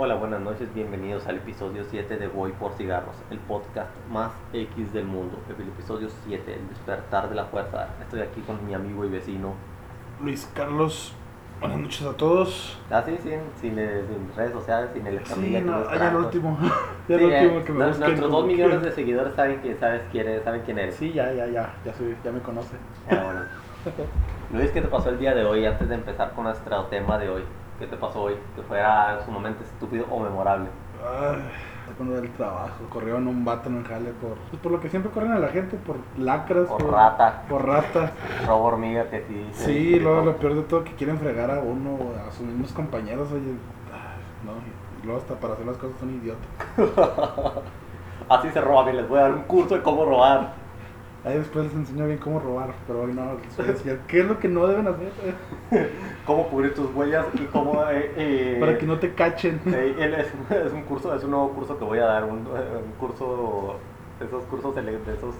Hola, buenas noches, bienvenidos al episodio 7 de Voy por Cigarros, el podcast más X del mundo. El episodio 7, el despertar de la fuerza. Estoy aquí con mi amigo y vecino. Luis Carlos, buenas noches a todos. Ah, sí, sin, sin, eh, sin redes sociales, sin el Sí, no, nos ya el último. Sí, Ya el eh, último que me busquen Nuestros dos millones de seguidores saben que sabes quién eres, saben quién eres. Sí, ya, ya, ya, ya, soy, ya me conoce. Ah, bueno. Luis, ¿qué te pasó el día de hoy antes de empezar con nuestro tema de hoy? ¿Qué te pasó hoy? Que fuera sumamente estúpido o memorable. Ay, con del trabajo. Corrieron un vato en un jale por, pues, por lo que siempre corren a la gente, por lacras. Por rata. Por rata. Robo hormiga que sí. Sí, luego lo peor de todo que quieren fregar a uno, a sus mismos compañeros, oye. No, y luego hasta para hacer las cosas son idiotas. Así se roba, bien, les voy a dar un curso de cómo robar. Ahí después les enseño bien cómo robar, pero hoy no, les voy a decir qué es lo que no deben hacer Cómo cubrir tus huellas y cómo... eh, eh, para que no te cachen. eh, él es, es un curso, es un nuevo curso que voy a dar, un, eh, un curso, esos cursos, de, esos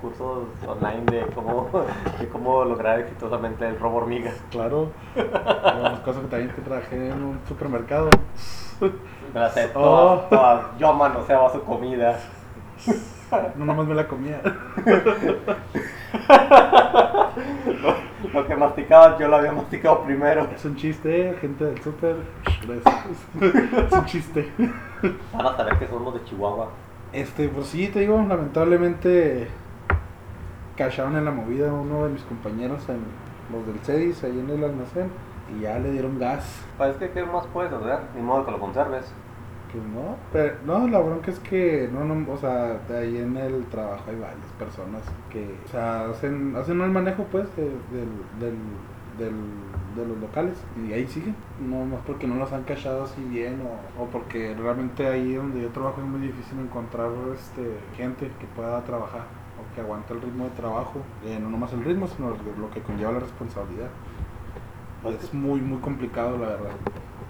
cursos online de cómo, de cómo lograr exitosamente el robo hormiga. Claro. Las cosas que también que trabajé en un supermercado. Me la sé, Oh. toda, toda, yo manoseaba su comida. No nomás me la comía. Lo, lo que masticaba yo lo había masticado primero. Es un chiste, gente del super. Gracias. Es un chiste. Van a saber que somos de Chihuahua. Este, pues sí, te digo, lamentablemente cacharon en la movida uno de mis compañeros, en los del CEDIS, ahí en el almacén, y ya le dieron gas. Pues que, ¿qué más puedes hacer? Ni modo que lo conserves. Pues no, pero no, la bronca es que no, no, o sea, de ahí en el trabajo hay varias personas que, o sea, hacen, hacen el manejo pues de, del, del, del- de los locales y ahí siguen, no más porque no los han cachado así bien o, o porque realmente ahí donde yo trabajo es muy difícil encontrar este gente que pueda trabajar o que aguante el ritmo de trabajo, eh, no nomás el ritmo, sino lo, lo que conlleva la responsabilidad. Es muy, muy complicado la verdad.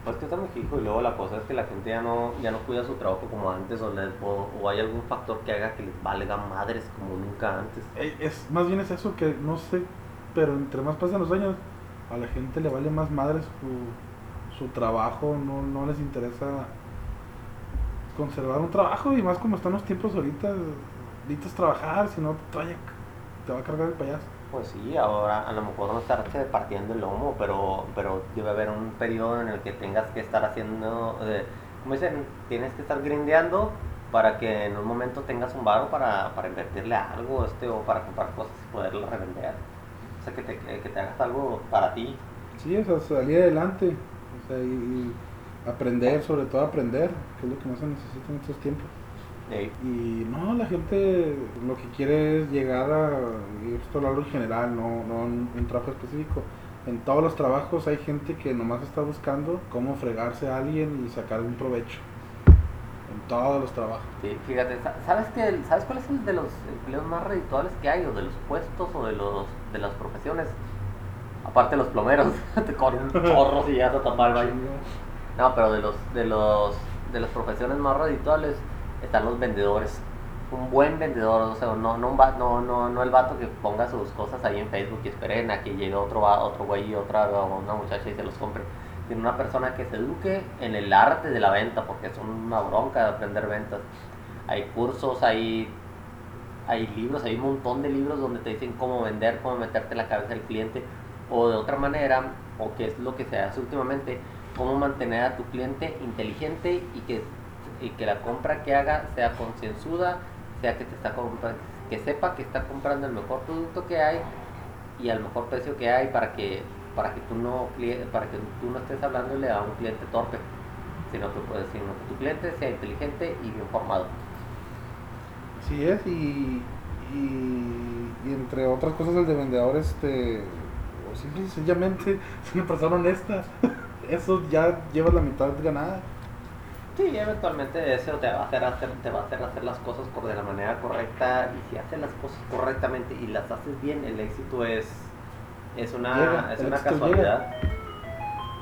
Pues que está muy y luego la cosa es que la gente ya no, ya no cuida su trabajo como antes o, les- o, o hay algún factor que haga que les valga madres como nunca antes. Eh, Es, más bien es eso que no sé, pero entre más pasan los años, a la gente le vale más madre su, su trabajo, no, no les interesa conservar un trabajo y más como están los tiempos ahorita, necesitas trabajar, si no te, te va a cargar el payaso. Pues sí, ahora a lo mejor no estarse partiendo el lomo, pero, pero debe haber un periodo en el que tengas que estar haciendo, eh, como dicen, tienes que estar grindeando para que en un momento tengas un varo para, para invertirle algo este, o para comprar cosas y poderlas revender. O sea, que te, que te hagas algo para ti. Sí, o sea, salir adelante, o sea, y, y aprender, sobre todo aprender, que es lo que más se necesita en estos tiempos. Y no, la gente lo que quiere es llegar a, y esto lo hablo en general, no, no en un trabajo específico. En todos los trabajos hay gente que nomás está buscando cómo fregarse a alguien y sacar un provecho. En todos los trabajos. Sí, fíjate, sa- ¿sabes, que ¿sabes cuál es el de los empleos más redituables que hay? O de los puestos o de, los, de las profesiones. Aparte los plomeros, te corren un chorro si llegas a tapar el baño. No, pero de los, de los, de las profesiones más redituables están los vendedores. Un buen vendedor, o sea, no, no, no, no, no el vato que ponga sus cosas ahí en Facebook y esperen a que llegue otro, otro güey y otra una muchacha y se los compre. Sino una persona que se eduque en el arte de la venta, porque es una bronca de aprender ventas. Hay cursos, hay, hay libros, hay un montón de libros donde te dicen cómo vender, cómo meterte la cabeza del cliente, o de otra manera, o que es lo que se hace últimamente, cómo mantener a tu cliente inteligente y que, y que la compra que haga sea concienzuda, sea que te está que sepa que está comprando el mejor producto que hay y al mejor precio que hay para que para que tú no para que tú no estés hablándole a un cliente torpe, sino que puedes sino que tu cliente sea inteligente y bien formado. Así es, y, y, y entre otras cosas el de vendedor, este, o sencillamente es una persona honesta. Eso ya lleva la mitad ganada. Sí, eventualmente eso te va a hacer hacer, te va a hacer hacer las cosas de la manera correcta y si haces las cosas correctamente y las haces bien, el éxito es es una Llega, es una casualidad.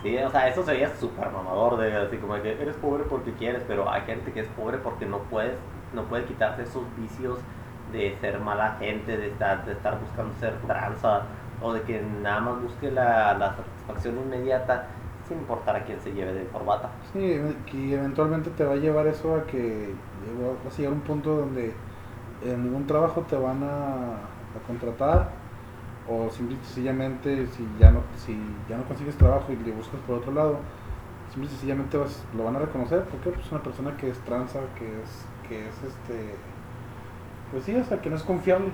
Sí, o sea, eso sería súper mamador de así como que eres pobre porque quieres, pero hay gente que es pobre porque no puedes no puede quitarse esos vicios de ser mala gente, de estar de estar buscando ser tranza o de que nada más busque la, la satisfacción inmediata sin importar a quién se lleve de corbata. Sí, y eventualmente te va a llevar eso a que vas a llegar a un punto donde en ningún trabajo te van a, a contratar o simple y sencillamente si ya no si ya no consigues trabajo y le buscas por otro lado simple y sencillamente vas- lo van a reconocer porque pues es una persona que es tranza que es que es este pues sí o sea que no es confiable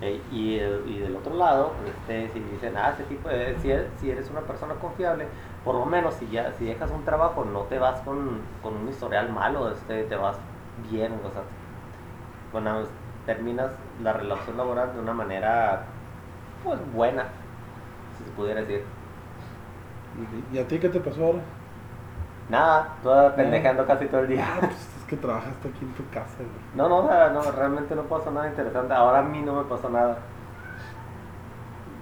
Eh, y, el- y del otro lado, pues, este, si dicen, ah, ese tipo de, si eres, si eres una persona confiable, por lo menos si ya si dejas un trabajo, no te vas con, con un historial malo, este, te vas bien, o sea, bueno, terminas la relación laboral de una manera, pues, buena, si se pudiera decir. y, a ti qué te pasó ahora Nada, toda pendejando casi todo el día. ah, pues es que trabajaste aquí en tu casa güey. No, no, no, realmente no pasó nada interesante. Ahora a mí no me pasó nada.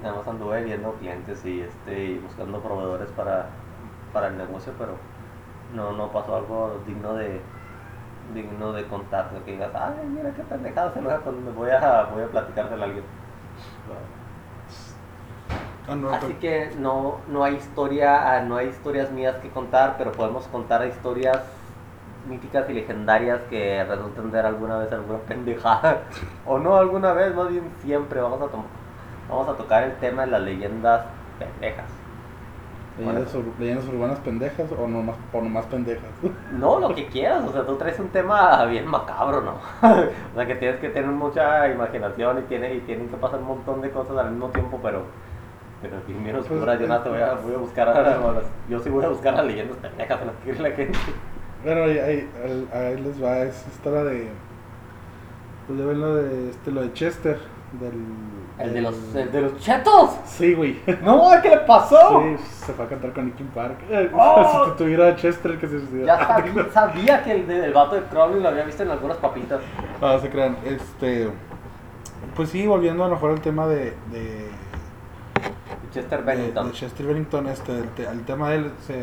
Nada más anduve viendo clientes y este y buscando proveedores para, para el negocio, pero no, no pasó algo digno de digno de contar, de que digas, ay, mira qué pendejada se enoja cuando me voy a, voy a platicárselo a alguien. Ah, Así que no, no hay historia, ah, no hay historias mías que contar, pero podemos contar historias míticas y legendarias que resulten ser alguna vez alguna pendejada. o no alguna vez, más bien siempre vamos a, to- vamos a tocar el tema de las leyendas pendejas. leyendas, ur- leyendas urbanas pendejas o nomás, o nomás pendejas No, lo que quieras, o sea, tú traes un tema bien macabro, ¿no? o sea, que tienes que tener mucha imaginación y, tiene, y tienen que pasar un montón de cosas al mismo tiempo, pero, pero bien, bien Pues, oscuras, yo no te voy a, voy a buscar, a- yo sí voy a buscar las leyendas pendejas en las que la gente. Bueno, ahí, ahí- ahí les va, es esta la de. Pues ya ven lo de, este, lo de Chester, del. El de los, el de los chetos. Sí, güey. No, ¿qué le pasó? Sí, se fue a cantar con Linkin Park. Eh, ¡Oh! Si tuviera a Chester que se suicidó. Ya sabía, sabía que el, de- el vato de Crowley lo había visto en algunas papitas. No, se crean. Este. Pues sí, volviendo a lo mejor al tema de. de Chester de, Bennington. de Chester Bennington, este, el, te- el tema de él, se,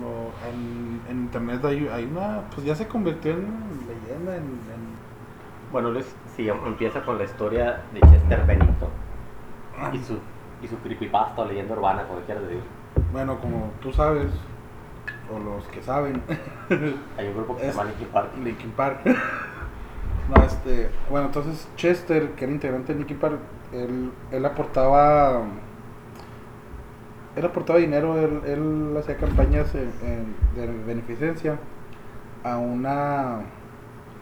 lo- en, en internet hay, hay una. Pues ya se convirtió en leyenda, en- en Bueno, Luis, sí, empieza con la historia de Chester Bennington y su, y su creepypasta o leyenda urbana, como quieras decir. Bueno, como tú sabes, o los que saben, Hay un grupo que se llama Linkin Park. Linkin Park. no, este, bueno, entonces Chester, que era integrante de Linkin Park, él, él aportaba, él aportaba dinero, él, él hacía campañas en- en- de beneficencia a una,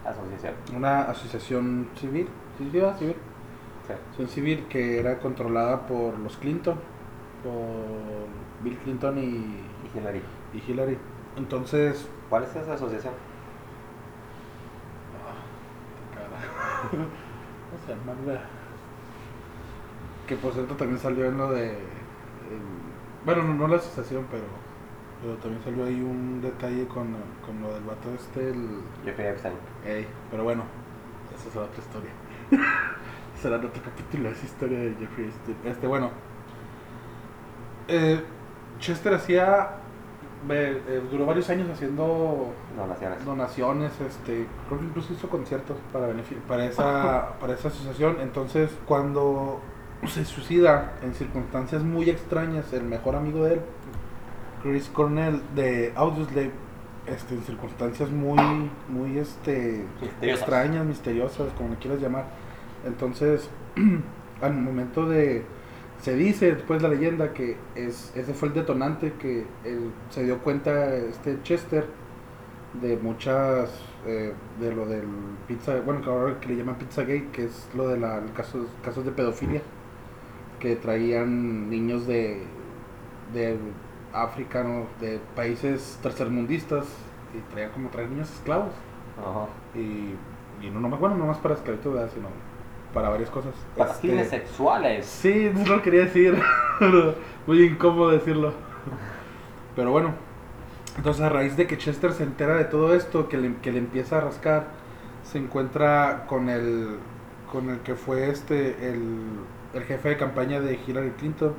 Asociación. una asociación civil, civil, Sí. civil que era controlada por los Clinton, por Bill Clinton y, Y Hillary. y Hillary. Entonces, ¿Cuál es esa asociación? ¿Cómo se llama? La- Que por cierto también salió en lo de. Bueno, no, no la asociación, pero. Pero también salió ahí un detalle con, con lo del vato este. El, Jeffrey Epstein. Ey, pero bueno, esa es otra historia. Será otro capítulo esa historia de Jeffrey Epstein. Este, bueno. Eh, Chester hacía. eh, duró varios años haciendo Donaciones. donaciones, este, creo que incluso hizo conciertos para para esa para esa asociación. Entonces, cuando se suicida en circunstancias muy extrañas, el mejor amigo de él, Chris Cornell de Audioslave, este, en circunstancias muy muy este Misteriosas. extrañas, misteriosas, como le quieras llamar. Entonces, al momento de se dice después la leyenda que es, ese fue el detonante que él, se dio cuenta este Chester de muchas eh, de lo del pizza bueno que ahora que le llaman Pizzagate que es lo de la casos casos de pedofilia que traían niños de de África ¿no? de países tercermundistas y traían como traer niños esclavos Ajá. y, y no nomás bueno no más para esclavitud sino para varias cosas Para Este, fines sexuales. Sí, no lo quería decir. Muy incómodo decirlo. Pero bueno. Entonces a raíz de que Chester se entera de todo esto, que le, que le empieza a rascar, se encuentra con el con el que fue este el, el jefe de campaña de Hillary Clinton.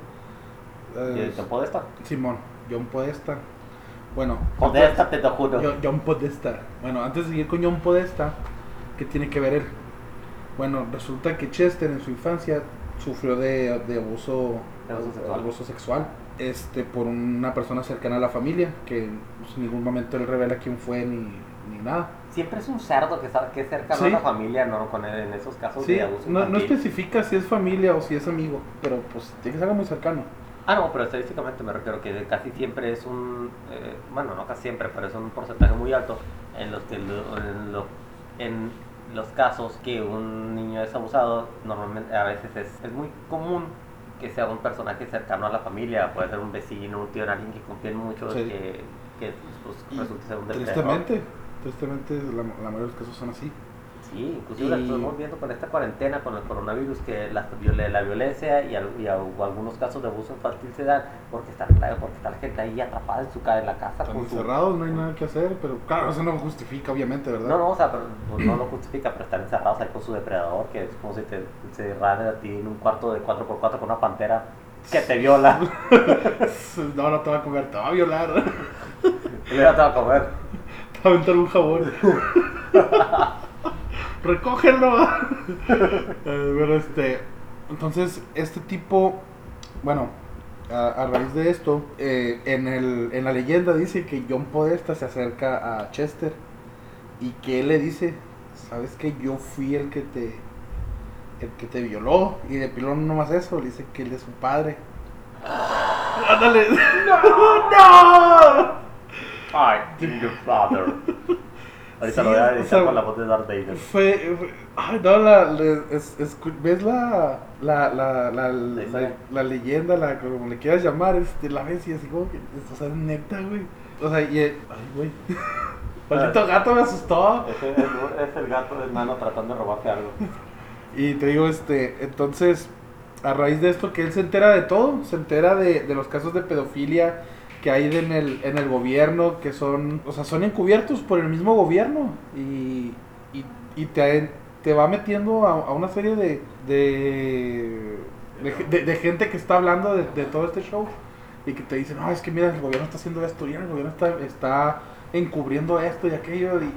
¿Y eh, el tiempo de esta? Simón, John Podesta. Bueno, Podesta, te lo juro. John, John Podesta. Bueno, antes de seguir con John Podesta, ¿qué tiene que ver él? Bueno, resulta que Chester en su infancia sufrió de, de abuso, abuso sexual. abuso sexual. este, por una persona cercana a la familia, que pues, en ningún momento él revela quién fue ni, ni nada. Siempre es un cerdo que, que es cercano Sí. a la familia, ¿no? Con él, en esos casos Sí, de abuso no, no especifica si es familia o si es amigo, pero pues tiene que ser algo muy cercano. Ah, no, pero estadísticamente me refiero que casi siempre es un, eh, bueno, no casi siempre, pero es un porcentaje muy alto en los que lo- en, lo- en los casos que un niño es abusado, normalmente a veces es, es muy común que sea un personaje cercano a la familia, puede ser un vecino, un tío, alguien que confíen mucho, Sí. que, que pues, resulte ser un tristemente, tristemente la, la mayoría de los casos son así. Sí, inclusive lo estamos viendo con esta cuarentena, con el coronavirus, que la, la violencia y, al- y a- o algunos casos de abuso infantil se dan porque está, porque está la gente ahí atrapada en su en la casa. Están con su- encerrados, no hay nada que hacer, pero claro, eso no justifica obviamente, ¿verdad? No, no, o sea, pero, pues, no lo justifica, pero están encerrados ahí con su depredador, que es como si te rade a ti en un cuarto de 4x4 con una pantera que te viola. No, no te va a comer, te va a violar. ya te va a comer. Te va a aventar un jabón. Recógelo. Eh, bueno, este. Entonces, este tipo. Bueno, a, a raíz de esto, eh, en, el, en la leyenda dice que John Podesta se acerca a Chester y que él le dice: ¿Sabes que Yo fui el que te. El que te violó. Y de pilón no más eso, le dice que él es su padre. ¡Ándale! ¡No! I am your father. Ahorita Sí, lo voy a o editar sea, con la voz de Darth Vader. Fue, fue- ay, no, la, es- escu- ¿ves la, la, la, la, la, leyenda, la, como le quieras llamar, este, la ves y así como que, o sea, neta, güey, o sea, y, ay, güey, maldito gato me asustó, es, es el gato de mano tratando de robarse algo. y te digo, este, entonces, a raíz de esto que él se entera de todo, se entera de, de los casos de pedofilia que hay en el, en el gobierno, que son, o sea, son encubiertos por el mismo gobierno, y, y, y te, te va metiendo a, a una serie de, de, de, de- de gente que está hablando de, de todo este show, y que te dice, no, es que mira, el gobierno está haciendo esto, y el gobierno está, está encubriendo esto y aquello, y,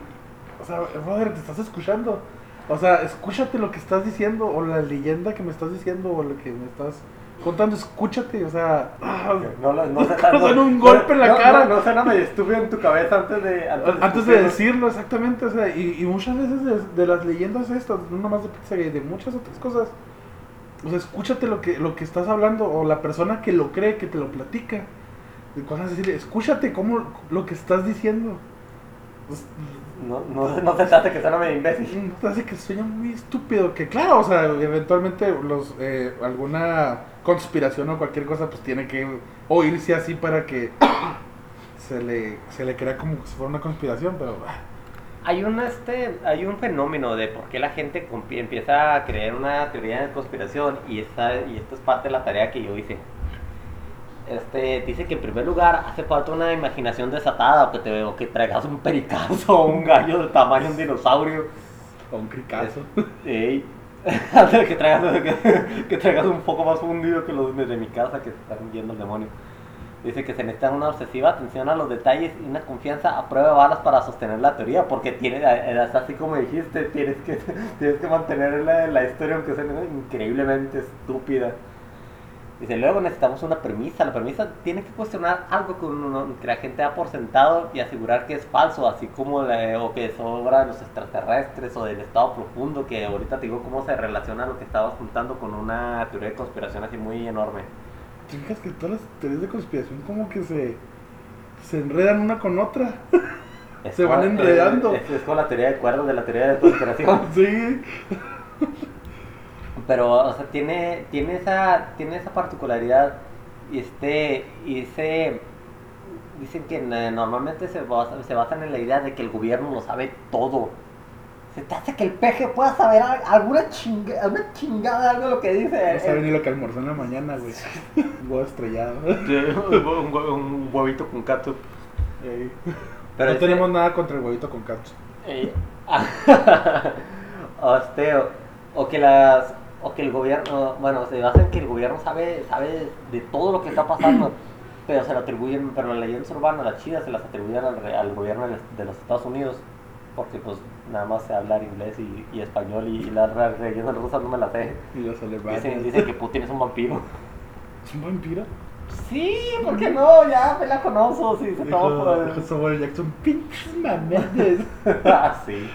o sea, brother, te estás escuchando. O sea, escúchate lo que estás diciendo, o la leyenda que me estás diciendo, o lo que me estás contando, escúchate, o sea, ah, No, no, no, Nos dan un golpe en la no, cara. No, no suena medio estúpido en tu cabeza antes de. antes de decirlo exactamente, o sea, y, y muchas veces de, de las leyendas estas, no nomás de pizza Gay, de muchas otras cosas, o sea, escúchate lo que, lo que estás hablando, o la persona que lo cree, que te lo platica, de cosas decirle, escúchate cómo lo que estás diciendo. Pues, No, no, no se trata que suena medio imbécil. Mm, hace que sueña muy estúpido que claro o sea eventualmente los eh, alguna conspiración o cualquier cosa pues tiene que oírse así para que se le se le crea como si fuera una conspiración pero ah, Hay un, este, hay un fenómeno de por qué la gente empieza a creer una teoría de conspiración y, esta, y esto es parte de la tarea que yo hice. Este, dice que en primer lugar hace falta una imaginación desatada que, te, o que traigas un pericazo o un gallo de tamaño de un dinosaurio. o un cricazo Ey. Que traigas, que, que traigas un poco más fundido que los de, mi casa que están yendo el demonio. Dice que se necesita una obsesiva atención a los detalles y una confianza a prueba de balas para sostener la teoría, porque tiene, eh, es así como dijiste, tienes que, tienes que mantener la, la historia aunque sea increíblemente estúpida. Dice, luego necesitamos una premisa. La premisa tiene que cuestionar algo que, uno- que la gente da por sentado y asegurar que es falso, así como la- o que es obra de los extraterrestres o del estado profundo, que ahorita te digo cómo se relaciona lo que estabas juntando con una teoría de conspiración así muy enorme. ¿Te fijas que todas las teorías de conspiración como que se se enredan una con otra Se van enredando. Es, es como la teoría de cuerdas de la teoría de conspiración. sí Pero, o sea, tiene, tiene, esa, tiene esa particularidad y este, y ese, dicen que eh, normalmente se, basa- se basan en la idea de que el gobierno lo sabe todo. Se te hace que el peje pueda saber al- alguna, chinga, alguna chingada algo de lo que dice. no sabe ni lo que almorzó en la mañana güey un huevo estrellado un, hue- un huevito con. Ey. Pero no ese- tenemos nada contra el huevito con catsup Eh, o, este, o, o que las o que el gobierno bueno se basa en que el gobierno sabe sabe de todo lo que está pasando pero se lo atribuyen pero las leyendas urbanas las chidas se las atribuyen al, al gobierno de, los Estados Unidos porque pues nada más sé hablar inglés y, y español y, y las leyendas rusas no me las sé y los alemanes dicen, dicen que Putin es un vampiro ¿Es un vampiro? Sí, ¿por qué no? Ya me la conozco, sí, se toma por Samuel Jackson, pinches mametes. ah, sí.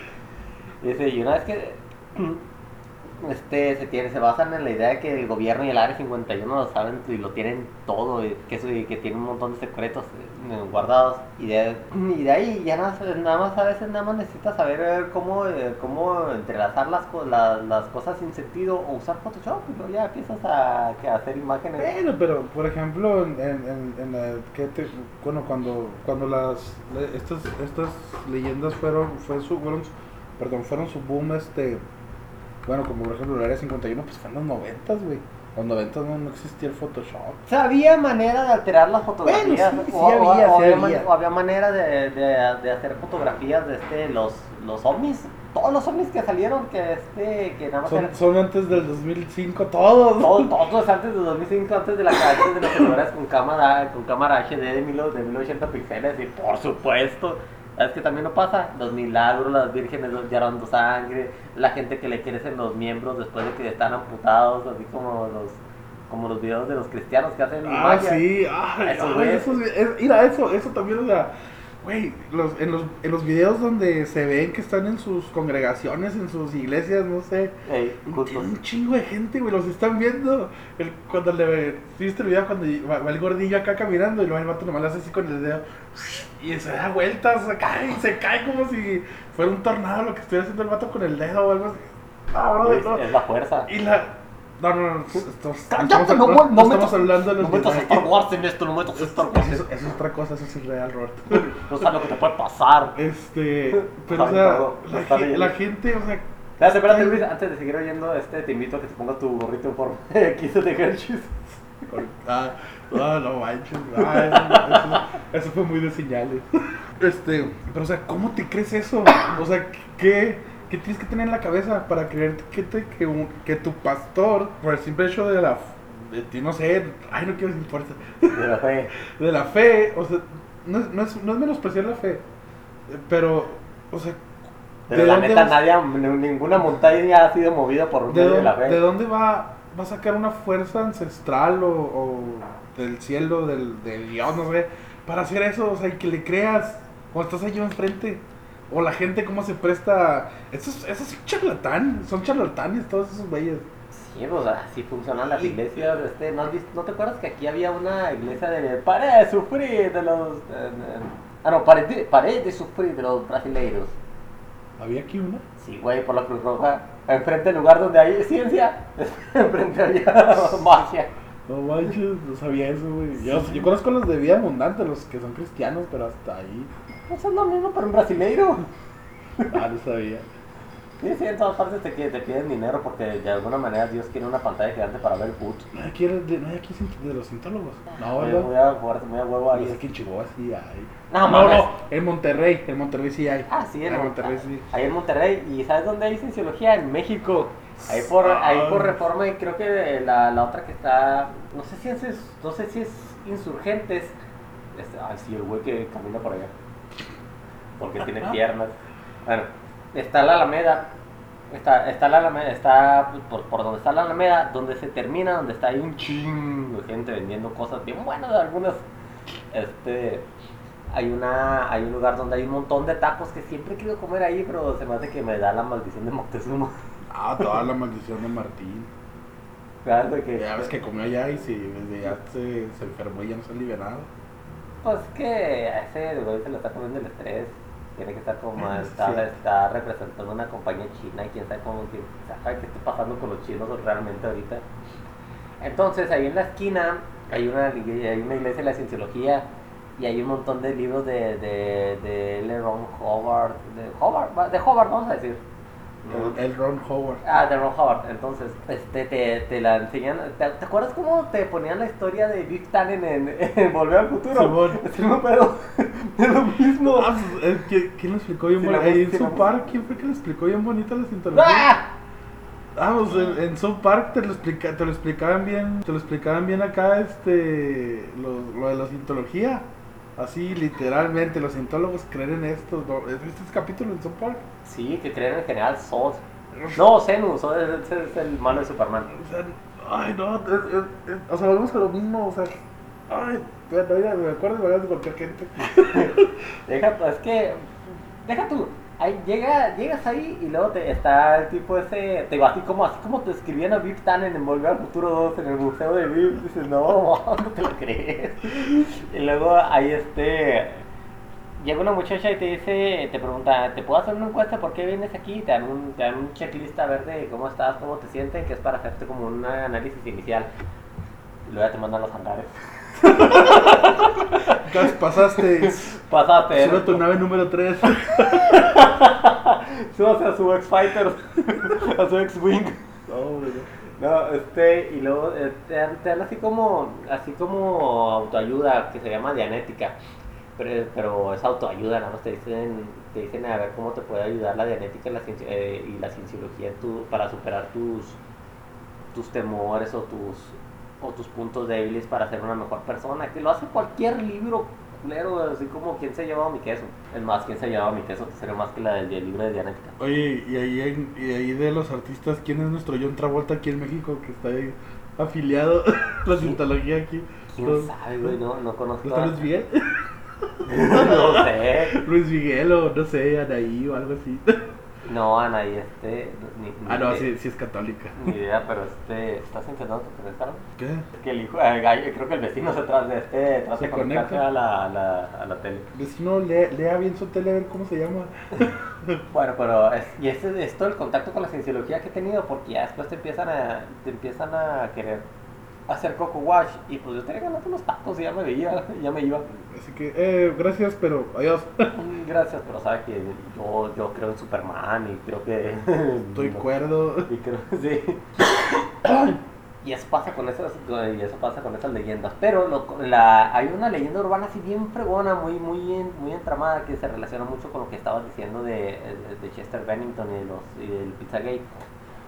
Dice, y una vez que este, se, tiene, se basan en la idea de que el gobierno y el Área 51 lo saben y lo tienen todo, y que, eso, y que tienen un montón de secretos eh, guardados. Y de, y de ahí ya nada, nada más a veces nada más necesitas saber eh, cómo, eh, cómo entrelazar las, la- las cosas sin sentido o usar Photoshop y ya empiezas a, a hacer imágenes. Bueno, pero por ejemplo, en, en, que te- bueno, cuando cuando las estas estas leyendas fueron fue fueron perdón, fueron su boom este bueno, como por ejemplo el área 51, pues fue en los 90, güey. Los 90 no, no existía el Photoshop. O sea, había manera de alterar las fotografías. Bueno, sí, o, sí o- había, o sí había, había. man- había manera de, de, de hacer fotografías de este, los, los ovnis. Todos los ovnis que salieron, que este, que nada más eran. Son, son antes del 2005 todos. Todos, todos antes de 2005, antes de la antes de las celulares con cámara, con cámara HD de, mil, de 1080 píxeles, y por supuesto. ¿Sabes que también no pasa? Los milagros, las vírgenes llorando sangre, la gente que le crecen los miembros después de que están amputados, así como los, como los videos de los cristianos que hacen Ah, magia. sí, ah, Eso, ay, vi- es- mira, eso, eso también, o sea, güey, los, en, los, en los videos donde se ven que están en sus congregaciones, en sus iglesias, no sé, Ey, cultos. tiene un chingo de gente, güey, los están viendo. El, cuando le viste el video, cuando va, va el gordillo acá caminando y luego el vato nomás le hace así con el dedo y se da vueltas, se cae, se cae como si fuera un tornado lo que estuviera haciendo el vato con el dedo o algo así. Ah, brother, Es, no. es la fuerza. Y la. No, no, no. Estamos, Cállate, no, no- no, no no estamos metas- hablando de No los metas a Jedi. Star Wars en esto, no metas Star Wars. Eso, eso es otra cosa, eso es irreal, Robert. No sabes lo que te puede pasar. Este. Pero, o sea, la, la gente, o sea. Espérate, espérate. Luis, antes de seguir oyendo, este, te invito a que te pongas tu gorrito en forma de quiso de Hershey's. Ah, ah, no manches. Ah, eso, eso- fue muy de señales. Este. Pero, o sea, ¿cómo te crees eso? O sea, ¿qué, qué tienes que tener en la cabeza para creer que, te, que, un- que tu pastor, por el simple hecho de la. De ti, no sé. Ay, no quiero decir fuerza. De la fe. de la fe, o sea, no es, no es, no es menospreciar la fe, pero, o sea, Pero ¿De la dónde neta, vas- nadie, ninguna montaña ha sido movida por ¿de, medio de la dónde, fe. de dónde va, va a sacar una fuerza ancestral o, o del cielo, del, del Dios, no sé, para hacer eso, o sea, y que le creas cuando estás allí enfrente? O la gente cómo se presta, esos, esos son charlatán, son charlatanes todos esos güeyes. Sí, pues así funcionan las iglesias. Este, ¿no, has visto- ¿No te acuerdas que aquí había una iglesia de pare de sufrir de los. eh, ah, no, pare de, pare de sufrir de los brasileiros? ¿Había aquí una? Sí, güey, por la Cruz Roja. Enfrente del lugar donde hay ciencia, enfrente había magia. No manches, no sabía eso, güey. Yo, yo conozco los de vida abundante, los que son cristianos, pero hasta ahí. Eso es lo mismo para un brasileiro. Ah, no sabía. Sí, sí, en todas partes te, te piden dinero porque de alguna manera Dios quiere una pantalla gigante para ver foot. No hay aquí, de, no hay aquí de los cientólogos. No, muy a, fuerte, muy a huevo Pues ahí. aquí en Chihuahua sí hay. No, no, mames. no, en Monterrey, en Monterrey sí hay. Ah, sí, en, en Mon- Monterrey sí. Ahí en Monterrey. ¿Y sabes dónde hay cienciología? En México. Ahí por, ahí por Ah. reforma y creo que la, la otra que está, no sé si es, no sé si es insurgentes. Este, ay, sí, el güey que camina por allá. Porque tiene piernas. Bueno, está la Alameda. Está, está la Alameda, está por, por donde está la Alameda, donde se termina, donde está ahí un chingo de gente vendiendo cosas bien buenas, algunas. Este, hay una, hay un lugar donde hay un montón de tacos que siempre he querido comer ahí, pero se me hace que me da la maldición de Moctezuma. Ah, toda la maldición de Martín. De que, Ya ves que comió allá y si desde ya se, se enfermó y ya no se ha liberado. Pues que a ese güey se le está comiendo el estrés. Tiene que estar como Ah, está, sí. está representando una compañía china y quién sabe cómo que sabe qué está pasando con los chinos realmente ahorita. Entonces ahí en la esquina hay una, hay una iglesia de la cienciología y hay un montón de libros de, de, de L. Ron Howard, de Howard, de Howard vamos a decir. El, el Ron Howard. Ah, de Ron Howard. Entonces, este, te, te la enseñan. ¿Te, te acuerdas cómo te ponían la historia de Big Tannen en, en Volver al Futuro? Simón. Es el pedo. Es lo mismo. Ah, pues, ¿quién, quién lo explicó bien Sí, bonito? en sí, South. Park, ¿quién fue que le explicó bien bonito la cientología? ¡Ah! Ah, pues en, en South Park te lo, explica, te lo explicaban bien, te lo explicaban bien acá, este, lo, lo de la cientología. Así, literalmente, los cientólogos creen en esto. ¿no? ¿Viste este capítulo en South Park? Sí, que creen en general Zod. No, Zenu, Zod es, es- es el malo de Superman. O sea, ay, no, es- o sea, volvemos a lo mismo, o sea, Ay, ya me acuerdo de cualquier gente. Deja, es que, deja tú, ahí llega, llegas ahí y luego te, está el tipo ese, te va así como, así como te escribían a Vip Tannen en Volver al Futuro 2 en el museo de Vip, dices, no, no te lo crees. Y luego ahí este, llega una muchacha y te dice, te pregunta, ¿te puedo hacer una encuesta? ¿Por qué vienes aquí? Te dan un, te dan un checklist a ver de cómo estás, cómo te sientes, que es para hacerte como un análisis inicial. Y luego ya te mandan los hangares. Gas, pasaste. Pasaste. Sube tu nave número 3. Súbase a su X-Fighter, a su X-Wing. No, güey. No, este, y luego eh, te, dan, te dan así como, así como autoayuda, que se llama dianética. Pero, pero es autoayuda, nada más te dicen, te dicen a ver cómo te puede ayudar la dianética y la, eh, y la cienciología en tu- para superar tus, tus temores o tus, o tus puntos débiles para ser una mejor persona. Que lo hace cualquier libro culero, así como quién se ha llevado mi queso. Es más, quién se ha llevado mi queso, que sería más que la del, libro de dianética. Oye, y ahí, y ahí de los artistas, ¿quién es nuestro John Travolta aquí en México que está ahí afiliado a la cientología aquí? ¿Quién Los- sabe, güey? No, no conozco. ¿No Luis Miguel? no sé. Luis Miguel o no sé, Anaí o algo así. No, Ana, y este. Ni, ni- Ah, no, sí, sí es católica. Ni idea, pero este. ¿Estás intentando conectarlo? ¿Qué? Es que el hijo. eh, gallo, creo que el vecino se trata de este. Trata de conectarse conecta. a la, a, la, a la tele. Vecino, lea, lea bien su tele a ver cómo se llama. Bueno, pero. Es, y ese es todo el contacto con la cienciología que he tenido, porque ya después te empiezan a, te empiezan a querer hacer coco wash. Y pues yo tenía ganas de unos tacos y ya me veía, ya me iba. Así que, eh, gracias, pero adiós. Gracias, pero sabes que yo, yo creo en Superman y creo que. Estoy no- cuerdo. Y creo sí. y eso pasa con esas y eso pasa con esas leyendas. Pero lo- la, hay una leyenda urbana así bien fregona, muy muy en- muy entramada que se relaciona mucho con lo que estabas diciendo de, de Chester Bennington y los y el Pizzagate.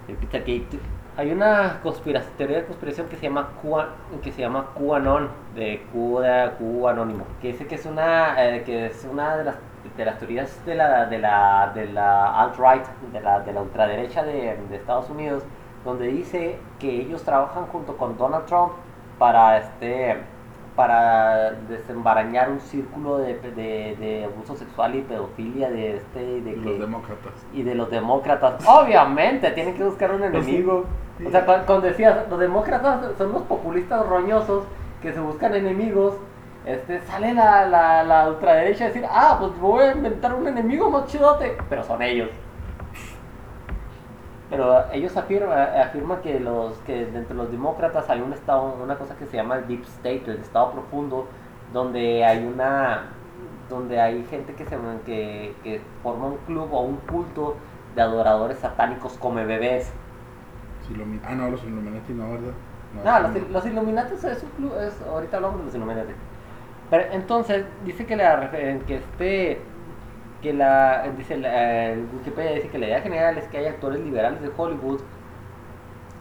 El Pizzagate. Hay una teoría de conspiración que se llama que se llama QAnon, de Q, Q anónimo, que dice que es una eh, que es una de las de las teorías de la de la de la alt-right, de la de la ultraderecha de, de Estados Unidos, donde dice que ellos trabajan junto con Donald Trump para este para desembarañar un círculo de, de, de abuso sexual y pedofilia de este de que- los demócratas. y de los demócratas. Obviamente, tienen que buscar un enemigo. O sea, cuando, decías, los demócratas son los populistas roñosos que se buscan enemigos. Este, sale la, la, la ultraderecha a decir, ah, pues voy a inventar un enemigo más chidote. Pero son ellos. Pero ellos afirman, afirman que los que entre los demócratas hay un estado, una cosa que se llama el deep state, el estado profundo, donde hay una donde hay gente que se que, que forma un club o un culto de adoradores satánicos come bebés. Ah, no, los Illuminati no, ¿verdad? No, los, los Illuminati es un club, es, ahorita hablamos de los Illuminati. Pero entonces dice que la refer- que este que la dice la, en Wikipedia dice que la idea general es que hay actores liberales de Hollywood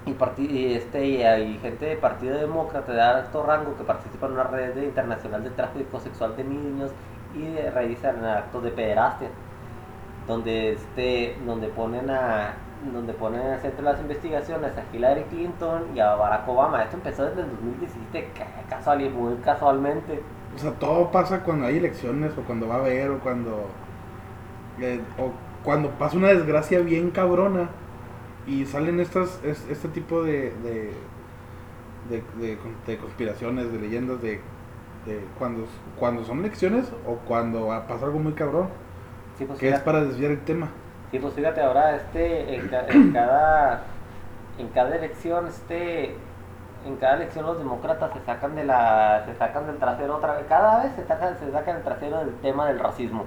y, y este y hay gente de partido demócrata de alto rango que participa en una red internacional de tráfico sexual de niños y de- realizan actos de pederastia donde este donde ponen a donde ponen en el centro de las investigaciones a Hillary Clinton y a Barack Obama. Esto empezó desde el 2017, ca- casual y muy casualmente. O sea, todo pasa cuando hay elecciones o cuando va a haber o cuando. eh, o cuando pasa una desgracia bien cabrona y salen estas, es- este tipo de. de, de, de con- de conspiraciones, de leyendas, de. de cuando, cuando son elecciones o cuando pasa algo muy cabrón, Sí, pues que es para desviar el tema. Sí, pues fíjate ahora este en, ca- en cada en cada elección este en cada elección los demócratas se sacan de la se sacan del trasero otra vez cada vez se sacan se sacan el trasero del tema del racismo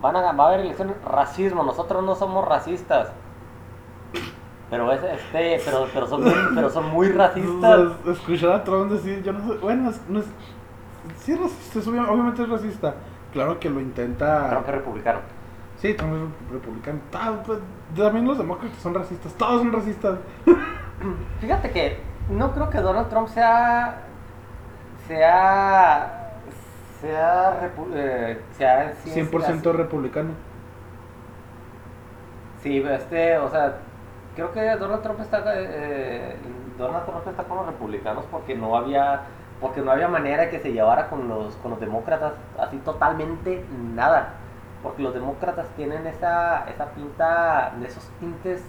van a va a haber elecciones racismo nosotros no somos racistas pero es este pero pero son muy, pero son muy racistas Escuchar a Trump decir, yo no sé, bueno, es- no es, sí es racista, obviamente es racista. Claro que lo intenta. Trump es republicano Sí, Trump es republicano. Ta- pues, también los demócratas son racistas, todos son racistas. Fíjate que no creo que Donald Trump sea sea sea repu- eh, sea sí, 100% republicano. Sí, este, o sea, creo que Donald Trump está eh, Donald Trump está con los republicanos porque no había porque no había manera de que se llevara con los, con los demócratas así totalmente nada. Porque los demócratas tienen esa, esa pinta, de esos tintes...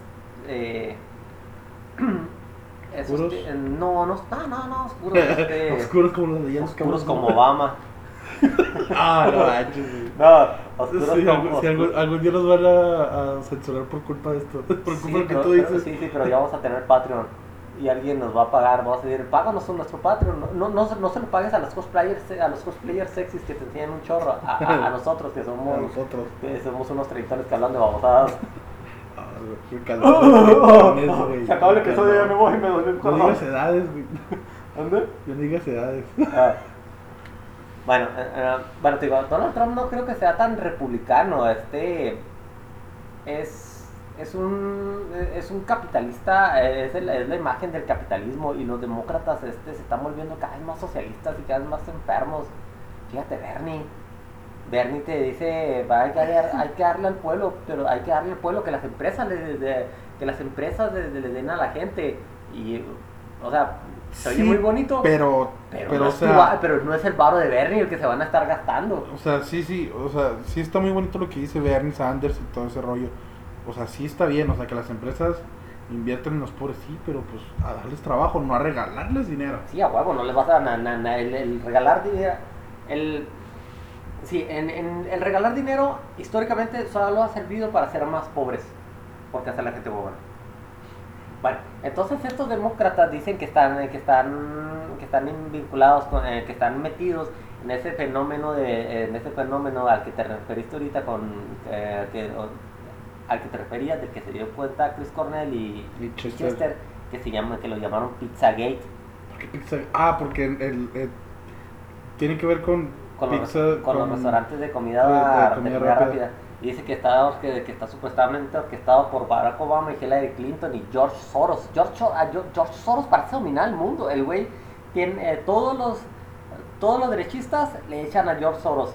Eh, esos ¿Oscuros? ti- no, no, no, no, no, oscuros. este, Oscuros como los leyendas oscuros como Obama. Ah, no manches. No, oscuros Sí, como... algún, si algún, oscuros- algún día nos van a, a censurar por culpa de esto. Por culpa Sí, de lo que pero- tú pero- dices. sí, sí, pero ya vamos a tener Patreon. Y alguien nos va a pagar, vamos a decir, páganos un nuestro Patreon. No, no, no, se- no se lo pagues a los cosplayers, a los cosplayers sexys que te enseñan un chorro. A, a- a nosotros que A somos, nosotros. que somos unos treintones que hablan de babosadas. Ah. Se acabó el episodio, ya me voy, me dolió el No digas edades, güey. ¿Dónde? No digas edades. Ah. Bueno, eh, eh, bueno, te digo, Donald Trump no creo que sea tan republicano. Este es, es un es un capitalista, es, el- es la imagen del capitalismo y los demócratas este se están volviendo cada vez más socialistas y cada vez más enfermos. Fíjate, Bernie. Bernie te dice, va, hay, que dar- hay que darle al pueblo, pero hay que darle al pueblo que las empresas le, le- que las empresas le, le den a la gente y o sea, se oye muy bonito, Pero, pero, pero, no o tu sea, pero no es el varo de Bernie el que se van a estar gastando. o sea, sí, sí, o sea, sí está muy bonito lo que dice Bernie Sanders y todo ese rollo. O sea, sí está bien, o sea, que las empresas invierten en los pobres, sí, pero pues a darles trabajo, no a regalarles dinero. Sí, a huevo, no les vas a na- na- el, regalar dinero. El, sí, en, el regalar dinero históricamente solo ha servido para ser más pobres, porque hace la gente buena. Bueno, entonces estos demócratas dicen que están, que están, que están vinculados, con, eh, que están metidos en ese fenómeno de, en ese fenómeno al que te referiste ahorita con, eh, que, al que te referías, del que se dio cuenta Chris Cornell y, Y Chester. Chester, que se llama, que lo llamaron Pizzagate. ¿Por qué pizza? Ah, porque el, el- tiene que ver con, con, los, pizza. con los restaurantes de comida, de- de de comida comida rápida. rápida. Y dice que está, que, que está supuestamente orquestado por Barack Obama y Hillary Clinton y George Soros. George, So- a Geo- George Soros parece dominar el mundo. El güey tiene eh, todos los todos los derechistas le echan a George Soros.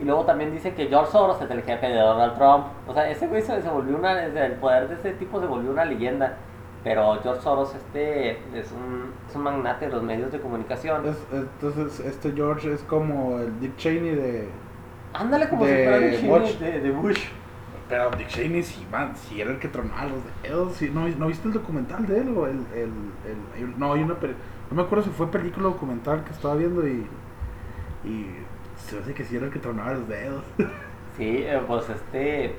Y luego también dice que George Soros es el jefe de Donald Trump. O sea, ese güey se, se volvió una. El poder de ese tipo se volvió una leyenda. Pero George Soros este es un, es un magnate de los medios de comunicación. Es- entonces, este George es como el Dick Cheney de. Ándale como de si fuera de, Bush. de, de Bush. Pero Dick Cheney sí, man, sí era el que tronaba los dedos. sí, ¿no, ¿No viste el documental de él? O el, el, el- no, hay una. No me acuerdo si fue película o documental que estaba viendo y. Y. Se me hace que sí era el que tronaba los dedos. Sí, eh, pues este. eh,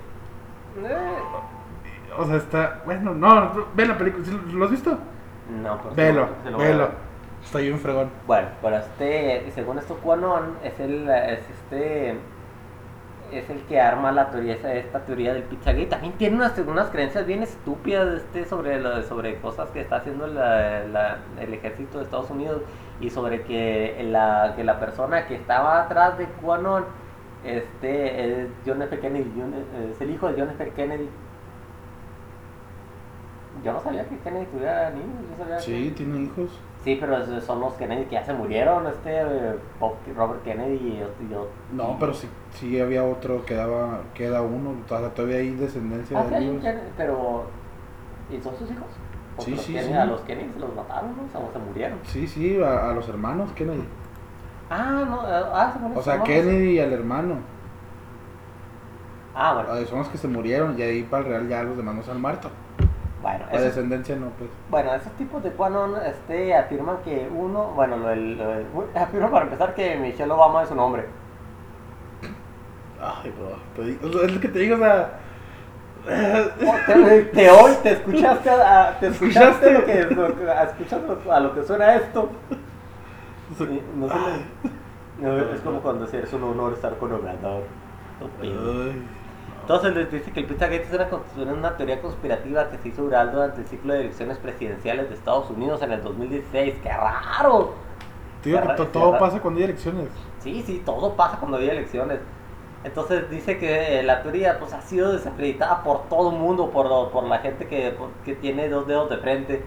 o sea, está. Bueno, no, ve la película. ¿sí ¿Lo has visto? no, pues. Velo, se lo voy a velo. Está bien fregón. Bueno, pero este, según esto, Quanon es el, es este, es el que arma la teoría, esa- esta teoría del Pizzagate. También tiene unas, unas creencias bien estúpidas este, sobre, lo- sobre cosas que está haciendo la- la- el ejército de Estados Unidos y sobre que la, que la persona que estaba atrás de Quanon este, es John F. Kennedy, John- es el hijo de John F. Kennedy. Yo no sabía que Kennedy tuviera niños, yo sabía que- Sí, tiene hijos. Sí, pero son los Kennedy que ya se murieron, este Robert Kennedy y yo. y yo- No, pero sí, sí había otro, quedaba, queda uno, todavía hay descendencia Ah, sí, de ellos. Kennedy, pero... ¿Y son sus hijos? Porque Sí, los sí, Kennedy- sí. A los Kennedy se los mataron, ¿no? O se murieron. Sí, sí, a, a los hermanos Kennedy. Ah, no, eh, ah, se. O sea, Kennedy y al hermano. Ah, bueno, Ah, Son los que se murieron y ahí para el real ya los demás no se han muerto. bueno, La descendencia no, pues. bueno, esos tipos de Quanon este, afirman que uno, bueno, lo del, lo del- afirman para empezar que Michelle Obama es un hombre. Ay, bro. te digo- es lo que te digo, o sea. Te, te oí, te escuchaste, a, te escuchaste lo que, lo a, lo- a lo que suena esto. Sí, no le- no, es como cuando decía, es un honor estar con Obrador. Entonces les dice que el Pizzagate es una, una teoría conspirativa que se hizo durante el ciclo de elecciones presidenciales de Estados Unidos en el 2016. ¡Qué raro! Que to- todo pasa cuando hay elecciones. Sí, sí, todo pasa cuando hay elecciones. Entonces dice que eh, la teoría pues, ha sido desacreditada por todo el mundo, por, por la gente que, que tiene dos dedos de frente.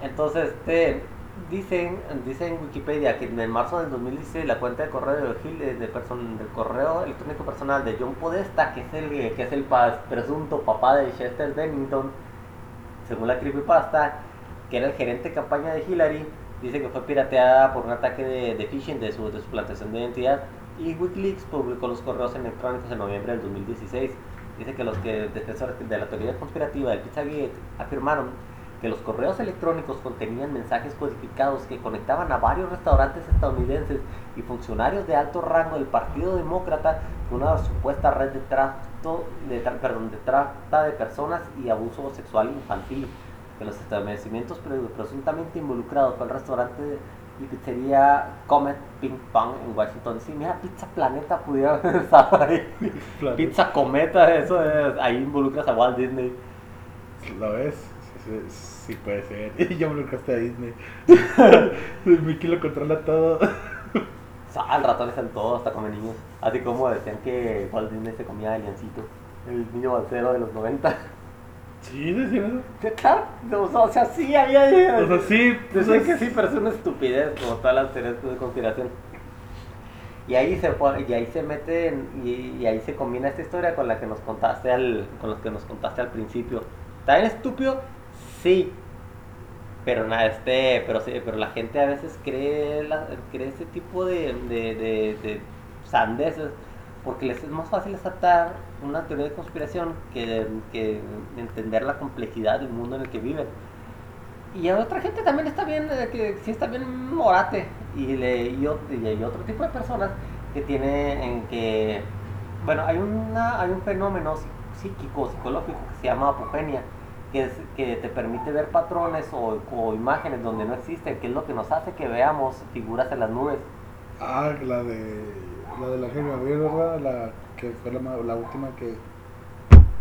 Entonces, este, dicen, dice en Wikipedia que en marzo del 2016 la cuenta de correo de de, person- del correo electrónico personal de John Podesta, que es el que es el presunto papá de Chester Bennington, según la creepypasta, que era el gerente de campaña de Hillary, dice que fue pirateada por un ataque de, de phishing de su, de su plantación de identidad y Wikileaks publicó los correos electrónicos en noviembre del 2016. Dice que los que defensores de la teoría conspirativa del Pizzagate afirmaron que los correos electrónicos contenían mensajes codificados que conectaban a varios restaurantes estadounidenses y funcionarios de alto rango del Partido Demócrata con una supuesta red de, trato, de, perdón, de trata de personas y abuso sexual infantil. Que los establecimientos presuntamente involucrados fue el restaurante y pizzería Comet Ping Pong en Washington. Sí, mira, Pizza Planeta pudiera haber estado ahí. Pizza Cometa, eso es, ahí involucras a Walt Disney. ¿Lo ves? Sí, puede ser. Ya involucraste a Disney. Mickey lo controla todo. Al ratón está en todo, hasta come niños. Así como decían que Walt Disney se comía aliancito, el niño balcero de los 90. Sí, decían eso. Claro, o sea, sí había. O sea, sí. Decían que sí, pero es una estupidez, como todas las teorías de conspiración. Y ahí se y ahí se mete y, ahí se combina esta historia con la que nos contaste al con los que nos contaste al principio. ¿Está bien estúpido? Sí. Pero nada, este, pero sí, pero la gente a veces cree cree ese tipo de, de, de, de sandeces porque les es más fácil aceptar una teoría de conspiración que, que, entender la complejidad del mundo en el que viven. Y a otra gente también está bien, eh, que sí está bien morate. Y, le, y, hay otro tipo de personas que tienen que, bueno, hay, una, hay un fenómeno psíquico, psicológico que se llama apogenia, que, es, que te permite ver patrones o, o imágenes donde no existen, que es lo que nos hace que veamos figuras en las nubes. Ah, la de la de la Ángel Gabriel, ¿verdad? La que fue la, la última que,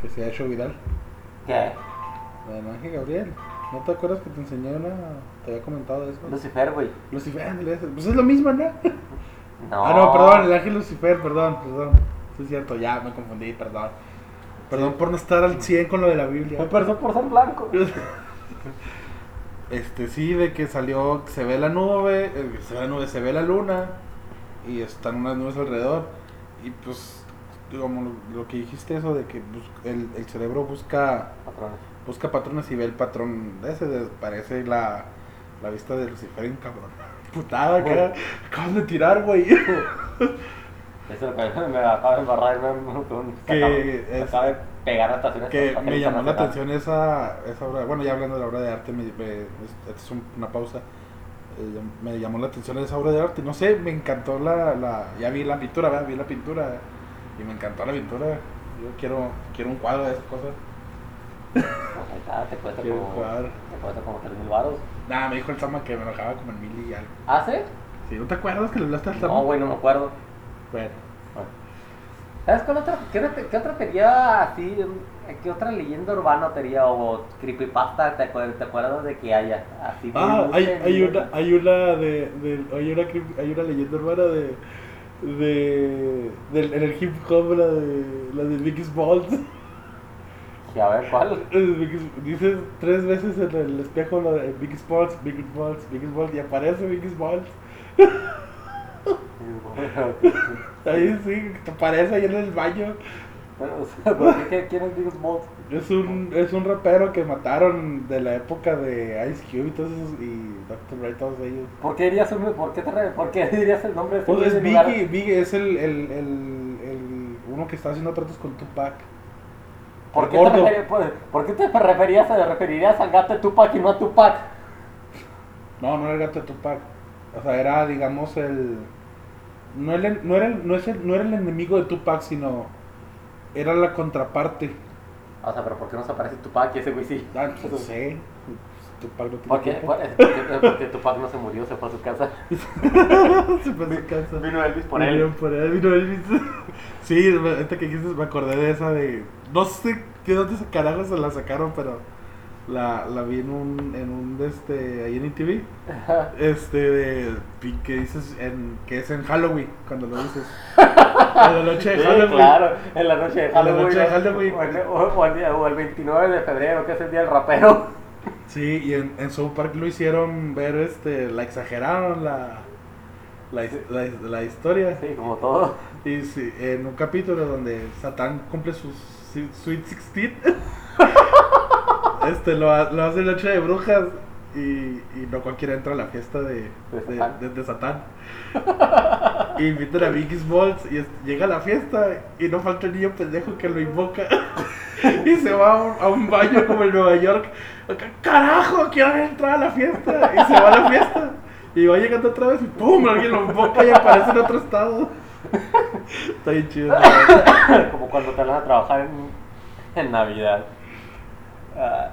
que se ha hecho viral. ¿Qué? La de Ángel Gabriel. ¿No te acuerdas que te enseñé una? Te había comentado eso. Lucifer, güey. Lucifer, pues es lo mismo, ¿no? No. Ah, no, perdón, el ángel Lucifer, perdón, perdón. Sí, es cierto, ya me confundí, perdón. Perdón por no estar al 100 con lo de la Biblia. Me perdón por ser blanco. este, sí, de que salió, se ve la nube, eh, se ve la nube, se ve la luna y están unas nubes alrededor. Y pues, como lo, que dijiste, eso de que el, el, cerebro busca patrones. busca patrones y ve el patrón ese, parece la, la vista de Lucifer en cabrón. Putada, que acabas de tirar, güey. Eso me acaba de embarrar, que es, acaba de pegar estaciones. Que me llamó la atención esa, esa obra, bueno, ya hablando de la obra de arte, me, me, esta es una pausa me llamó la atención esa obra de arte. No sé, me encantó la, la ya vi la pintura, ¿verdad? vi la pintura y me encantó la pintura. Yo quiero, quiero un cuadro de esas cosas. te cuesta como, cuadro. te cuesta como 3 mil baros. Nah, me dijo el Sama que me lo como en mil y algo. ¿Ah, sí? Sí, ¿no te acuerdas que le hablaste al Sama? No, güey, no me acuerdo. Bueno. ¿Sabes cuál otra, qué, qué otra teoría así, qué otra leyenda urbana teoría o creepypasta te, te acuerdas de que haya? Así ah, hay, hay, una, hay una de, de hay, una, hay una leyenda urbana de, de, en el hip hop, la de, la de Biggest Balls. a ver, ¿cuál? Dices tres veces en el espejo lo de Biggest Balls, Biggest Balls, Biggest Balls y aparece Biggest Balls. Ahí sí, te aparece ahí en el baño. ¿por qué? ¿Quién es Biggs Smalls? Es un, es un rapero que mataron de la época de Ice Cube y, todos y Dr. Dre, todos ellos. ¿Por qué dirías, por qué te, por qué dirías el nombre de ese Pues es Biggie, Biggie es el, el, el, el, uno que está haciendo tratos con Tupac. ¿Por qué, te ¿Por qué te referías, te referirías al gato de Tupac y no a Tupac? No, no era el gato de Tupac. O sea, era, digamos, el no, era, no, era, no, es el, no era el enemigo de Tupac, sino era la contraparte. O sea, pero ¿por qué no se aparece Tupac y ese güey sí? Ah, no sé. Tupac no tiene ¿Por qué? Porque, porque, Tupac no se murió, se fue a su casa. se fue a su casa. Vino Elvis por él. Vino por él, vino Elvis. sí, ahorita que dijiste me acordé de esa de... No sé de dónde se carajo se la sacaron, pero la, la vi en un, en un este, ahí en ITV, este, de, que dices, en, que es en Halloween, cuando lo dices. En la noche de Halloween. claro, en la noche de Halloween. La noche de Halloween. O, el, o, el 29 de febrero, que es el día del rapero. Sí, y en, en South Park lo hicieron ver, este, la exageraron la, la, la, la historia. Sí, como todo. Y sí, en un capítulo donde Satán cumple sus Sweet 16 este, lo, lo hace Noche de Brujas y, y no cualquiera entra a la fiesta de, De de, Satán. de- de Satán. Y invitan a Biggie Smalls y es- llega a la fiesta y no falta el niño pendejo que lo invoca. Y se va a un, a un baño como en Nueva York. ¡Carajo! ¡Quiero entrar a la fiesta! Y se va a la fiesta. Y va llegando otra vez y ¡pum! Alguien lo invoca y aparece en otro estado. Está bien chido. ¿no? como cuando te van a trabajar en, en Navidad. Ah,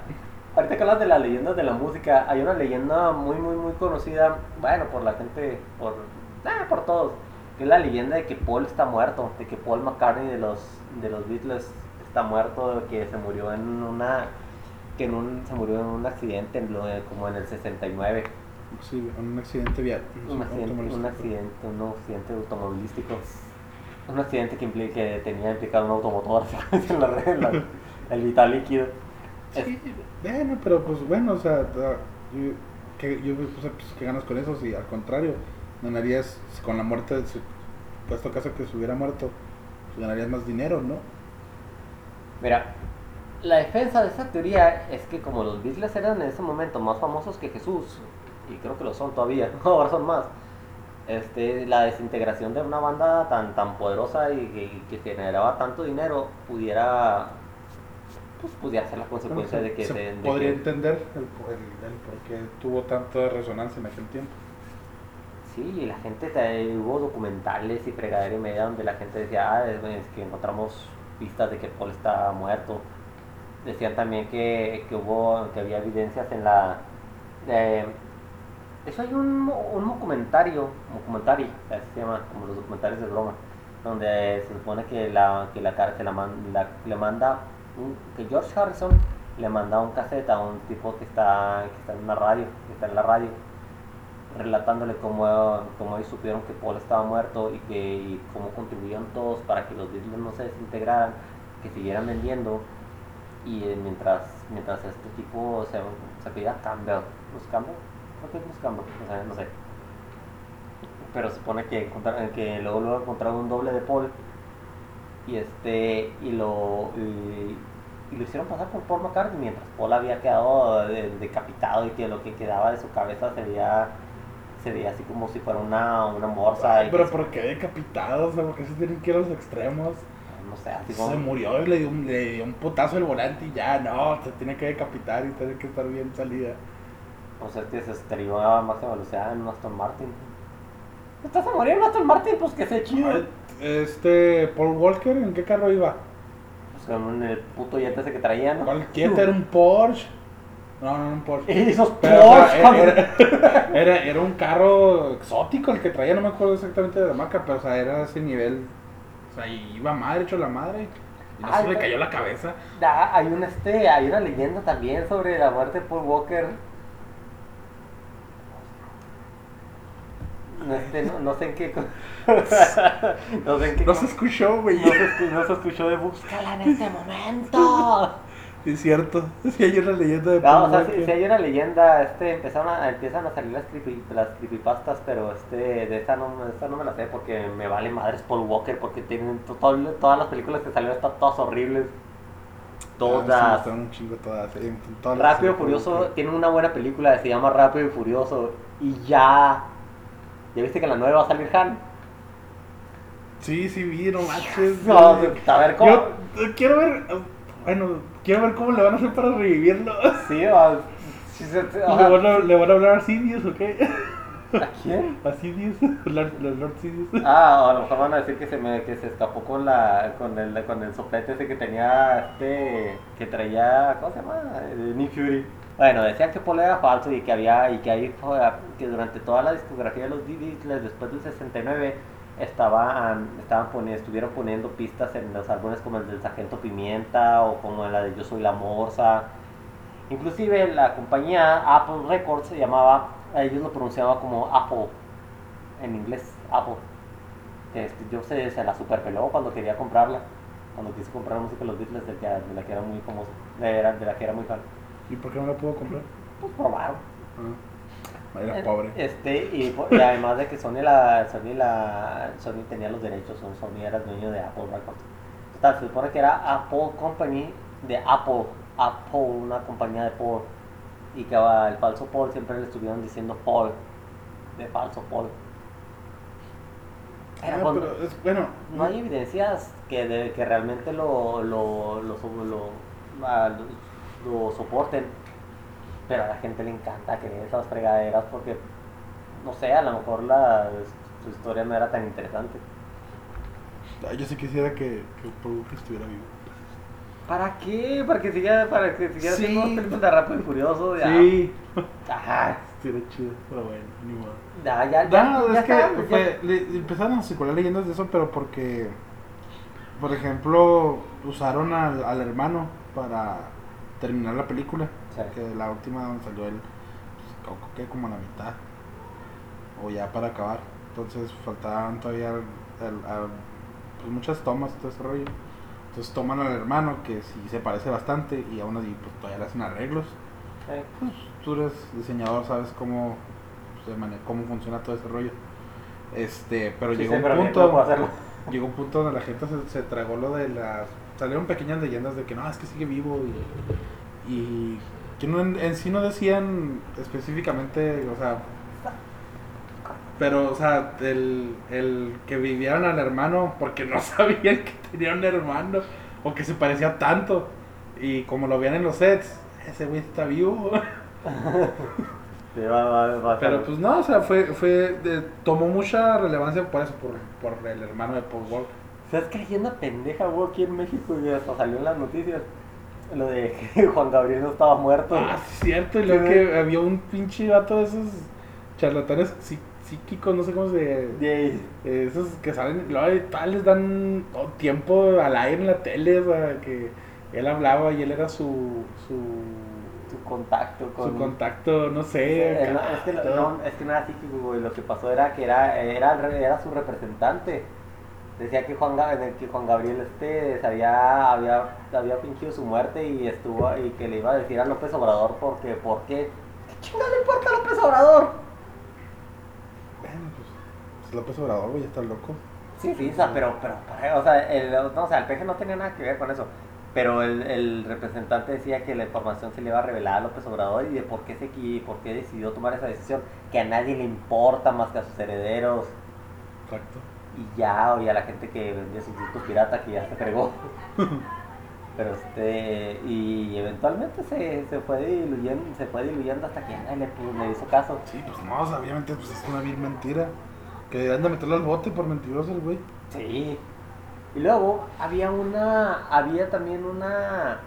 ahorita que hablas de las leyendas de la música, hay una leyenda muy, muy, muy conocida, bueno, por la gente, por, ah, por todos, que es la leyenda de que Paul está muerto, de que Paul McCartney de los, de los Beatles está muerto, que se murió en una, que en un, se murió en un accidente, en lo de- como en el 69. Sí, un accidente vial. Un accidente, un accidente, un accidente automovilístico. Un accidente que, impli- que tenía implicado un automotor. En la- el vital líquido. Sí, bueno, pero pues bueno, o sea, yo, que, yo sea, pues, ¿qué ganas con eso? Si al contrario, ganarías si con la muerte de su puesto caso que se hubiera muerto, pues, ganarías más dinero, ¿no? Mira, la defensa de esa teoría es que como los Beatles eran en ese momento más famosos que Jesús, y creo que lo son todavía, ahora son más, este, la desintegración de una banda tan, tan poderosa y que, y que generaba tanto dinero pudiera, pues, pudiera ser la consecuencia Bueno, de que se, de podría que- entender el, el- el por qué tuvo tanta resonancia en aquel tiempo. Sí, y la gente, te- hubo documentales y fregadera y media donde la gente decía, ah, es, es que encontramos pistas de que Paul está muerto. Decían también que, que hubo, que había evidencias en la... de- eso hay un, un documentario, documentario, así se llama, como los documentarios de broma, donde se supone que la, que la, cara- que la, man- la- le manda, que George Harrison le manda un cassette a un tipo que está, que está en una radio, que está en la radio, relatándole cómo, cómo ellos supieron que Paul estaba muerto y, que, y cómo contribuyeron todos para que los Beatles no se desintegraran, que siguieran vendiendo. Y eh, mientras, mientras este tipo se, se pedía Campbell, ¿los Campbell? Creo los o sea, no sé. Pero supone que, que luego, luego encontraron un doble de Paul y este y lo y lo hicieron pasar por Paul McCartney mientras Paul había quedado de- decapitado y que lo que quedaba de su cabeza se veía se veía así como si fuera una, una morsa y Pero ¿por qué decapitado? O sea, ¿por qué se tienen que ir a los extremos? no sé así Se como murió y le dio, un, le dio un putazo el volante y ya, no, se tiene que decapitar y tiene que estar bien salida. o sea que se estrelló a máxima velocidad en un Aston Martin ¿Estás a morir en un Aston Martin? Pues que se chido. Ay, Este, Paul Walker, ¿en qué carro iba? Con el puto yete ese que traían. Cualquiera era un Porsche. No, no, no un Porsche. Esos Pero, o sea, Porsche. era, era, era un carro exótico el que traía, no me acuerdo exactamente de la marca, pero o sea, era ese nivel. O sea, iba madre, hecho la madre. Y no se le cayó la cabeza. Ah, hay un este, hay una leyenda también sobre la muerte de Paul Walker. Este, no, no sé en qué. no sé en qué. No se escuchó, güey. no se escu- no se escuchó de búscala en este momento. Es cierto. Sí, hay una leyenda de No, Paul o sea, si, hay una leyenda, este, empezaron a, empiezan a salir las, creepy, las creepypastas, pero este, de esta no, de esta no me la sé porque me vale madres Paul Walker, porque tienen todo- todas las películas que salieron están todas horribles. Ah, sí, Todas. están un chingo todas. sí, todas las Rápido y Furioso tiene una buena película se llama Rápido y Furioso y ya. ¿Ya viste que en la nueva va a salir Han? Sí, sí, vi, no manches. No, güey. a ver cómo. Yo eh, quiero ver. eh, Bueno, quiero ver cómo le van a hacer para revivirlo. Sí, se- ¿Le van a, le van a hablar a Sidious o qué? ¿A quién? A Sidious, Lord, Lord Sidious. Ah, o a lo mejor van a decir que se me que se escapó con la con el con el soplete ese que tenía este que traía ¿cómo se llama? Nick Fury. Bueno, decían que Paul era falso y que había y que ahí fue- que durante toda la discografía de los Beatles después del 69 estaban estaban poniendo estuvieron poniendo pistas en los álbumes como el del Sargento Pimienta o como la de Yo soy la Morsa. Inclusive la compañía Apple Records se llamaba, ellos lo pronunciaban como Apple en inglés, Apple. Este, yo se, se la superpeló cuando quería comprarla, cuando quise comprar la música de los Beatles de, la que era muy famoso, de la que era muy fan. ¿Y por qué no la puedo comprar? Pues probaron. Ah, era pobre. Este, y, además de que Sony, la, Sony, la, Sony tenía los derechos, Son- Sony era el dueño de Apple Records. Total, se supone que era Apple Company de Apple, Apple, una compañía de Apple. y que el falso Paul siempre le estuvieron diciendo Paul, de falso Paul. Ah, cuando- pero es, bueno, no hay evidencias que, de, que realmente lo, lo, lo, so- lo- lo- lo soporten. Pero a la gente le encanta creer esas fregaderas porque, no sé, a lo mejor la, su historia no era tan interesante. Ay, yo sí quisiera que, que estuviera vivo. ¿Para qué? ¿Para que siga, para que siga Sí. haciendo películas de Rápido y Furioso? Ya. Sí. Ajá. Estuviera chido, pero bueno, ni modo. Ya, ya, ya. No, ya es que está, ya- fue- le- empezaron a circular leyendas de eso, pero porque, por ejemplo, usaron al, al hermano para terminar la película. Sí. Que la última donde salió él, pues, que como a la mitad. O ya para acabar. Entonces faltaban todavía el- a- pues, muchas tomas, todo ese rollo. Entonces toman al hermano, que sí se parece bastante, y aún así pues, todavía le hacen arreglos. Sí. Pues tú eres diseñador, sabes cómo, mane- cómo funciona todo ese rollo. Este, pero Sí, llegó un punto, llegó un punto donde la gente se, se tragó lo de las, salieron pequeñas leyendas de que no, es que sigue vivo y, y que no, en, en sí no decían específicamente, o sea, pero, o sea, el, el que vivieran al hermano porque no sabían que tenía un hermano o que se parecía tanto y como lo veían en los sets, ese güey está vivo. Sí, va, va, va a Pero pues no, o sea, fue, fue de- tomó mucha relevancia por eso, por, por el hermano de Paul Walker. ¿Sabes qué leyenda pendeja hubo aquí en México y hasta salió en las noticias? Lo de que Juan Gabriel no estaba muerto. Ah, cierto, y luego que había un pinche vato de esos charlatanes psí- psíquicos, no sé cómo se... Yay. eh, esos que salen, luego tal les dan todo tiempo al aire en la tele, o sea, que él hablaba y él era su... su Su contacto con. su contacto, no sé. Eh, no, es, que, no, es que no era psíquico, güey. Lo que pasó era que era, era, era su representante. Decía que Juan, que Juan Gabriel este había, había, había fingido su muerte y estuvo y que le iba a decir a López Obrador porque, ¿por qué? ¿Qué chingada le importa a López Obrador? Bueno, pues, pues López Obrador, güey, ya está loco. Sí, sí, o sea, pero, pero, o sea, el, no, o sea, el peje no tenía nada que ver con eso. Pero el, el representante decía que la información se le iba a revelar a López Obrador y de por qué, se, por qué decidió tomar esa decisión, que a nadie le importa más que a sus herederos. Exacto. Y ya, o y a la gente que vendía sus discos pirata que ya se fregó. Pero este, y eventualmente se, se fue diluyendo, se fue diluyendo hasta que ya le, le hizo caso. Sí, pues no, obviamente pues es una vil mentira. Que deberían de meterlo al bote por mentiroso el güey. Sí. Y luego había una, había también una,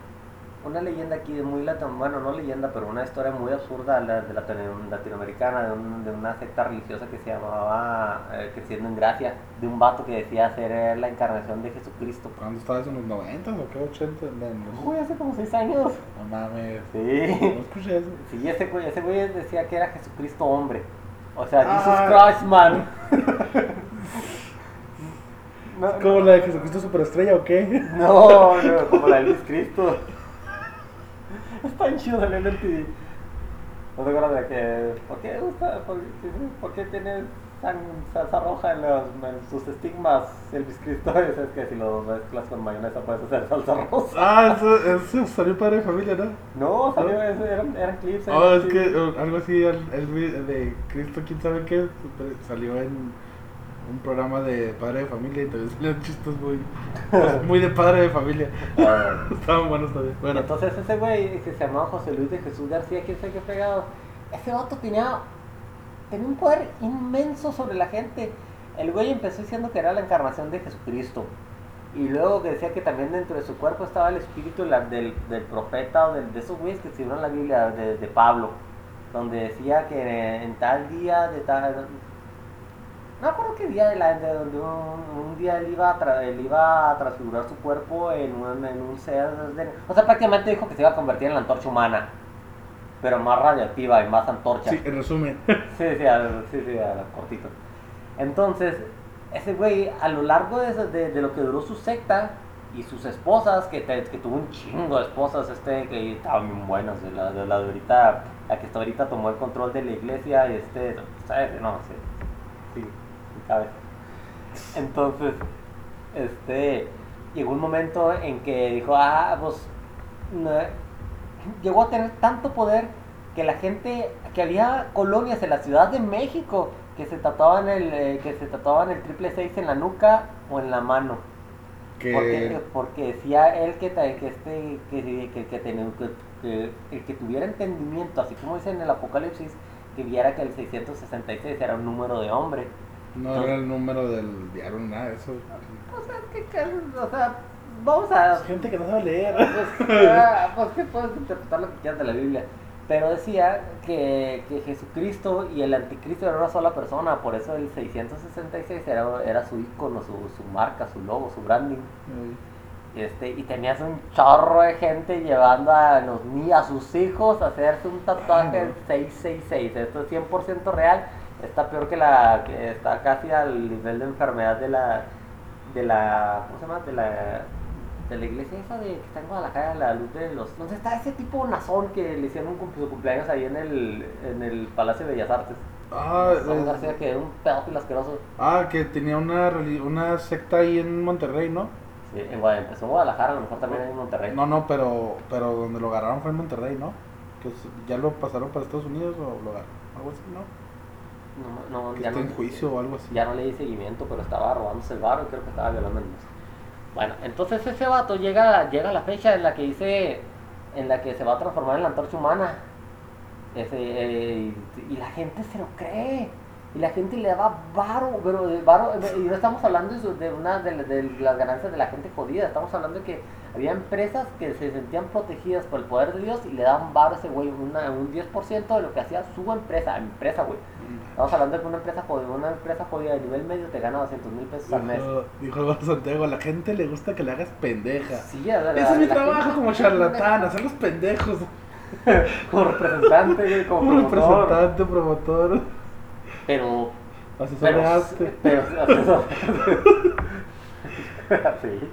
una leyenda aquí de muy latino, bueno, no leyenda, pero una historia muy absurda la- de la latinoamericana, de, un- de una secta religiosa que se llamaba eh, Creciendo en Gracia, de un vato que decía ser la encarnación de Jesucristo. ¿Cuándo estaba eso? ¿En los 90 o qué? ¿80? En los- Uy, hace como seis años. No mames. No Sí. escuché eso. Sí, ese güey, ese güey decía que era Jesucristo hombre. O sea, Ah. Jesus Christ, man. No, ¿Como la de Jesucristo Superestrella o qué? no, no, como la de Luis Cristo. Está bien chido el MTV. ¿No te acuerdas de que... ¿Por qué gusta? ¿Por, ¿por qué tiene san- salsa roja en, los, en sus estigmas el Luis Cristo? Es que si lo mezclas con mayonesa puedes hacer salsa rosa. Ah, eso, eso salió padre de familia, ¿no? No, salió, ese, eran, eran clips. en Oh, es que eh, algo así, el, el güey de Cristo, quién sabe qué, salió en un programa de padre de familia y también salían chistes muy, muy de padre de familia. Estaban buenos también. Bueno, Entonces ese güey que se llamaba José Luis de Jesús García, quién sabe qué fregado, ese vato tenía, tenía un poder inmenso sobre la gente. El güey empezó diciendo que era la encarnación de Jesucristo. Y luego que decía que también dentro de su cuerpo estaba el espíritu la- del, del profeta o del- de esos güeyes que escribieron la Biblia de, de Pablo. Donde decía que en tal día de tal... No me acuerdo qué día de la de donde un, un día él iba, a tra- él iba a transfigurar su cuerpo en un, en un o sea, prácticamente dijo que se iba a convertir en la antorcha humana. Pero más radioactiva y más antorcha. sí, en resumen. Sí, sí, a, sí, sí, a cortito. Entonces, ese güey, a lo largo de, de, de lo que duró su secta y sus esposas, que, te- que tuvo un chingo de esposas, este, que estaban bien buenas, de la de, la de ahorita, la que hasta ahorita tomó el control de la iglesia, este, ¿sabes? No, sí, Entonces, este, llegó un momento en que dijo, ah, pues, no, llegó a tener tanto poder que la gente, que había colonias en la Ciudad de México que se tatuaban el, eh, que se tatuaban el triple seis en la nuca o en la mano. Que Porque, porque decía él que, este que, que, que, tenía- que- que el que tuviera entendimiento, así como dice en el Apocalipsis, que viera que el 666 era un número de hombre. No era el número del diario, nada de eso. O sea, que, que- o sea, vamos a Gente que no sabe leer. pues, pues que puedes interpretar lo que quieras de la Biblia. Pero decía que, que Jesucristo y el anticristo eran una sola persona, por eso el 666 era, era su icono, su, su marca, su logo, su branding. Este, y tenías un chorro de gente llevando a los ni a sus hijos a hacerse un tatuaje del 666. Esto es 100% real. Está peor que la que está casi al nivel de enfermedad de la de la ¿cómo se llama? de la de la iglesia esa de que está en Guadalajara, la luz de los ¿dónde está ese tipo nazón que le hicieron un su cumpleaños ahí en el en el Palacio de Bellas Artes? Ah, eh, García que era un pedófilo asqueroso. ah, que tenía una, una secta ahí en Monterrey, ¿no? Sí, en Guadalajara, en Guadalajara, a lo mejor también en Monterrey. No, no, pero, pero donde lo agarraron fue en Monterrey, ¿no? Que ya lo pasaron para Estados Unidos o lo agarraron, algo así, ¿no? No, no, ya está no, en juicio o algo así. ya no le di seguimiento, pero estaba robándose el barro y creo que estaba violando niños. Bueno, entonces ese vato llega, llega a la fecha en la que dice, en la que se va a transformar en la antorcha humana. Ese, eh, y, la gente se lo cree. Y la gente le daba varo, pero de varo, y no estamos hablando de una de, de las ganancias de la gente jodida, estamos hablando de que había empresas que se sentían protegidas por el poder de Dios y le daban varo a ese güey, una- un 10% de lo que hacía su empresa, empresa, güey. Estamos hablando de que una empresa jodida, una empresa jodida de nivel medio te gana 200 mil pesos al mes. Dijo, Santiago, a la gente le gusta que le hagas pendeja. Sí, a la- Ese es mi trabajo como charlatán, hacerlos pendejos. Como representante, como, Como promotor. representante, promotor, Pero, asesor pero, de arte. pero, sí,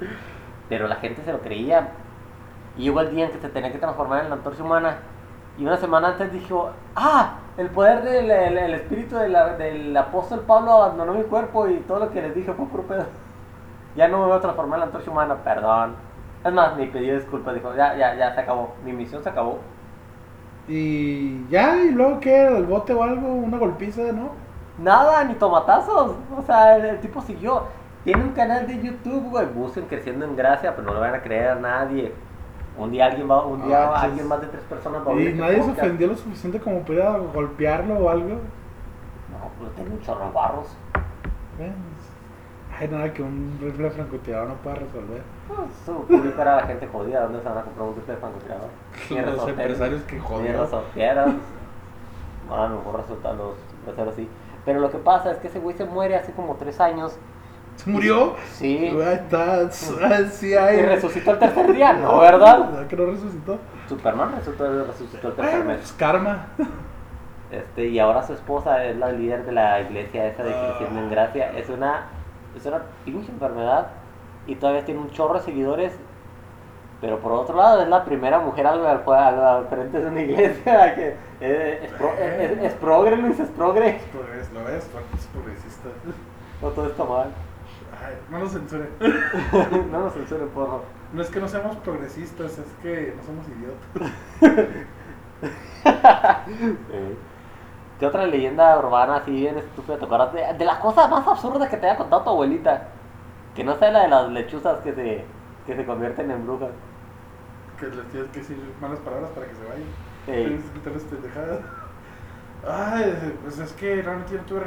pero la gente se lo creía. Y llegó el día en que se tenía que transformar en la antorcha humana. Y una semana antes dijo, ah, el poder del el, el espíritu de la- del apóstol Pablo abandonó mi cuerpo y todo lo que les dije fue puro pedo. Ya no me voy a transformar en la antorcha humana, perdón. Es más, ni pidió disculpas, dijo, ya, ya, ya se acabó, mi misión se acabó. Y ya, y luego qué, el bote o algo, una golpiza, ¿no? Nada, ni tomatazos. O sea, el, el tipo siguió. Tiene un canal de YouTube, güey. Busquen creciendo en gracia, pero no le van a creer a nadie. Un día alguien va, un día Ah, alguien más de tres personas va a Y este nadie se ofendió lo suficiente como para golpearlo o algo. No, pues tiene un chorro de barros. Bueno, hay nada que un rifle francotirador no pueda resolver. Pues, su público era la gente jodida. ¿Dónde se van a comprar un rifle francotirador? Los empresarios que Ni jodieron. resorteras. No, a lo mejor resultan los empresarios así. Pero lo que pasa es que ese güey se muere hace como tres años. ¿Se murió? Sí. Ahí está, ah, sí hay. Y resucitó el tercer día, ¿no? ¿Verdad? ¿Verdad que no resucitó? Superman resucitó, resucitó el tercer Bueno, mes. pues karma. Este, y ahora su esposa es la líder de la iglesia esa de Creciendo en Gracia. Es una, es una pinche enfermedad y todavía tiene un chorro de seguidores. Pero por otro lado, es la primera mujer al, al, al- al frente de una iglesia. Que eh, es, pro- es, es- es progre, Luis, es progre. Pues, ¿Lo ves? Porque es progresista. No todo está mal. Ay, no lo censuren. no nos censuren, porro. No es que no seamos progresistas, es que no somos idiotas. Sí. ¿Qué otra leyenda urbana así bien estúpida te acuerdas? De, de las cosas más absurdas que te haya contado tu abuelita. Que no sea la de las lechuzas que se, que se convierten en brujas. Que les tienes que decir malas palabras para que se vayan. Tienes que quitarles pendejadas. Ay, pues es que realmente yo no tuve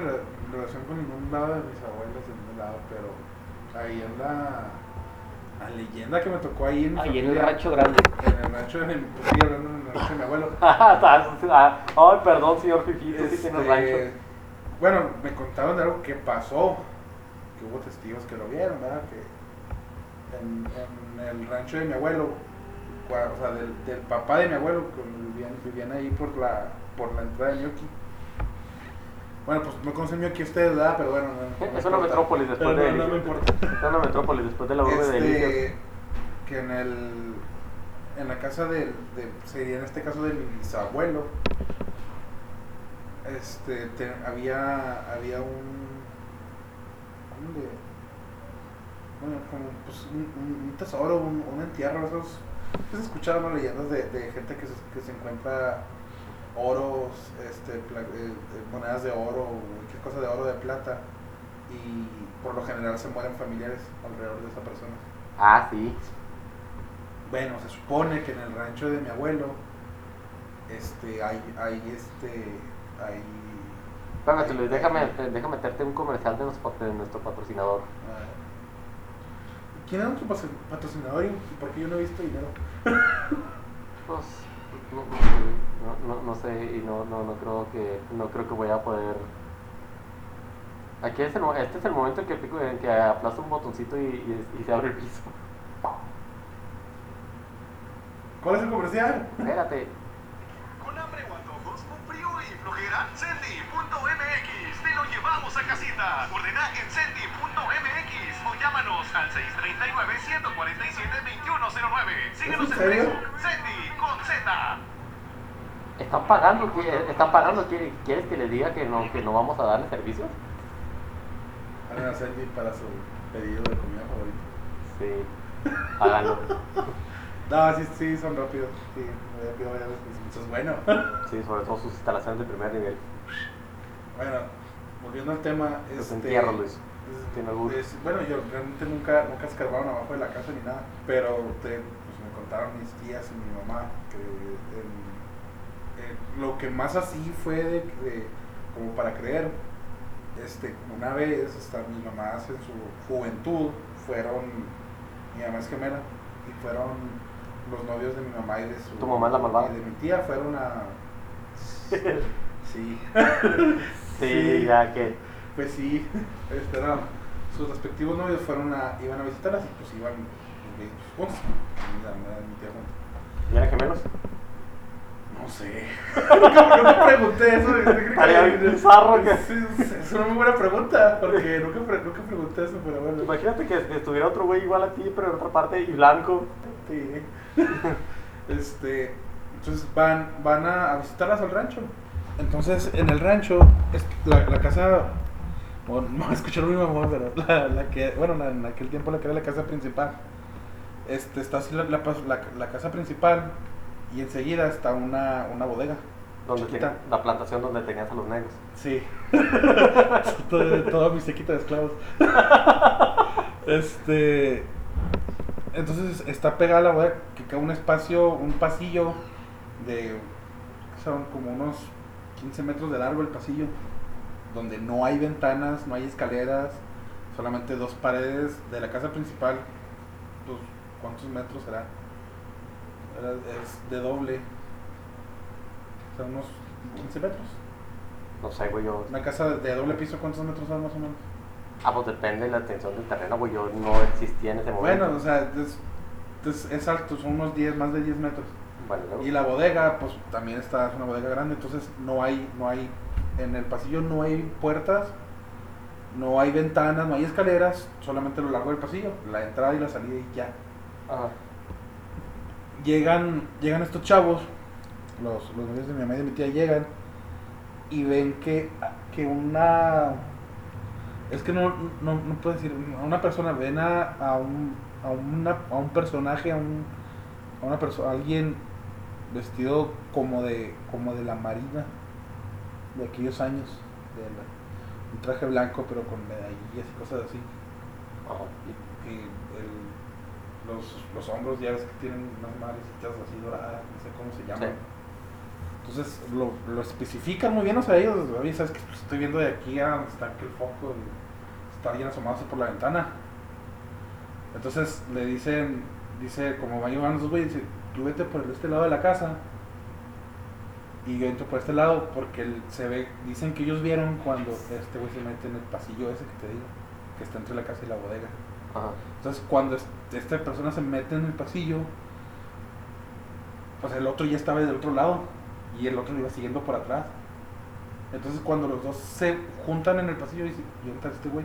relación con ningún lado de mis abuelos en ningún lado, pero ahí en la, la leyenda que me tocó ahí en el rancho grande. En el rancho de mi, pues sí, hablando en el rancho de mi abuelo. Ah, Ay, perdón, señor sí tiene Este, rancho. Bueno, me contaron de algo que pasó, que hubo testigos que lo vieron, ¿verdad? Que en, en el rancho de mi abuelo, o sea, del, del papá de mi abuelo, que vivían, vivían ahí por la, por la entrada de Ñoqui. Bueno, pues no conocen Ñoqui ustedes, ¿verdad? Pero bueno, no, no me Es una metrópolis después de no, no me importa. Es una metrópolis después de la urbe de. Este, que en el en la casa del de, sería en este caso de mi bisabuelo este te- había había un ¿cómo le- bueno, como pues un, un- un tesoro un, un entierro esos pues escucharon leyendas de, de gente que se, que se encuentra oros, este, eh, eh, monedas de oro, cualquier cosa de oro, de plata, y por lo general se mueren familiares alrededor de esa persona. Ah, sí. Bueno, se supone que en el rancho de mi abuelo, este, hay, hay, este, hay... Espérate, hay- Luis, déjame, déjame meterte un comercial de nuestro, de nuestro patrocinador. ¿Quién era nuestro patro- patrocinador y por qué yo no he visto dinero? Pues, no, no, no, no sé, y no, no, no creo que, no creo que voy a poder. Aquí es el, este es el momento en que, pico- en que aplasto un botoncito y, y, y se abre el piso. ¿Cuál es el comercial? Espérate. Con hambre o antojos, con frío y flojera, Sendy.mx, te lo llevamos a casita. Ordena en Sendy.mx o llámanos al 639-147-2109. Síguenos ¿Es en? Facebook, Sendy con Z. ¿Están pagando? ¿Qui- ¿Están pagando? ¿Qui- ¿Quieres que les diga que no, que no vamos a darle servicio? Van a Sandy para su pedido de comida favorita. Sí. Háganlo. No, sí, sí, son rápidos. Sí, me pido varias veces. Eso es bueno. Sí, sobre todo sus instalaciones de primer nivel. Bueno, volviendo al tema. Los este, entierros, Luis. es- es- bueno, yo realmente nunca, nunca escarbaron abajo de la casa ni nada. Pero te- pues, me contaron mis tías y mi mamá que en- eh, lo que más así fue de, de- como para creer. Este, una vez, hasta mis mamás en su juventud fueron, mi mamá es gemela, y fueron los novios de mi mamá y de su ¿Tu mamá es la malvada? y de mi tía fueron a sí Sí, ya que. pues sí este, no, sus respectivos novios fueron a iban a visitarlas y pues iban eh, juntos mi tía juntos ¿Y eran gemelos? No sé nunca, nunca pregunté eso Estaría bizarro que- es una muy buena pregunta porque nunca, nunca pregunté eso pero bueno Imagínate que estuviera otro güey igual a ti, pero en otra parte y blanco. Sí. Este, entonces van, van a, visitarlas al rancho. Entonces, en el rancho, la, la casa, bueno, no a escuchar mamá, pero la, la que, bueno, la- en aquel tiempo la que era la casa principal. Este, está así la casa principal y enseguida está una, una bodega. Donde ten- la plantación donde tenías a los negros. Sí. todo, todo mi sequito de esclavos. este. Entonces está pegada la bodega que queda un espacio, un pasillo de. Son como unos 15 metros de largo el pasillo. Donde no hay ventanas, no hay escaleras, solamente dos paredes de la casa principal. Pues, ¿cuántos metros será? Es de doble. O sea, unos 15 metros. No sé, güey, yo. Una casa de doble piso, ¿cuántos metros son más o menos? Ah, pues depende de la extensión del terreno, güey. Yo no existía en ese momento. Bueno, o sea, es, es, es alto, son unos 10, más de 10 metros. Luego. Y la bodega, pues también está, es una bodega grande, entonces no hay, no hay, en el pasillo no hay puertas, no hay ventanas, no hay escaleras, solamente a lo largo del pasillo, la entrada y la salida y ya. Ajá. Llegan, llegan estos chavos, los, los novios de mi mamá y de mi tía llegan y ven que, que una es que no, no, no puedo decir a una persona ven a, a un a, una, a un personaje a un a una persona alguien vestido como de como de la marina de aquellos años de la- un traje blanco pero con medallillas y cosas así Ajá. El- los, los hombros ya ves que tienen unas madrecitas así doradas, no sé cómo se llaman. Sí. Entonces lo, lo especifican muy bien, o sea, ellos, oye, sabes que pues, estoy viendo de aquí a donde está aquel foco y está alguien asomándose por la ventana. Entonces le dicen, dice, como van llevando los güeyes, dice, tú vete por este lado de la casa y yo entro por este lado porque el- se ve, dicen que ellos vieron cuando este güey se mete en el pasillo ese que te digo, que está entre la casa y la bodega. Ajá. Entonces, cuando es- esta persona se mete en el pasillo, pues el otro ya estaba del otro lado y el otro lo iba siguiendo por atrás. Entonces, cuando los dos se juntan en el pasillo, dice: ¿Y dónde está este güey?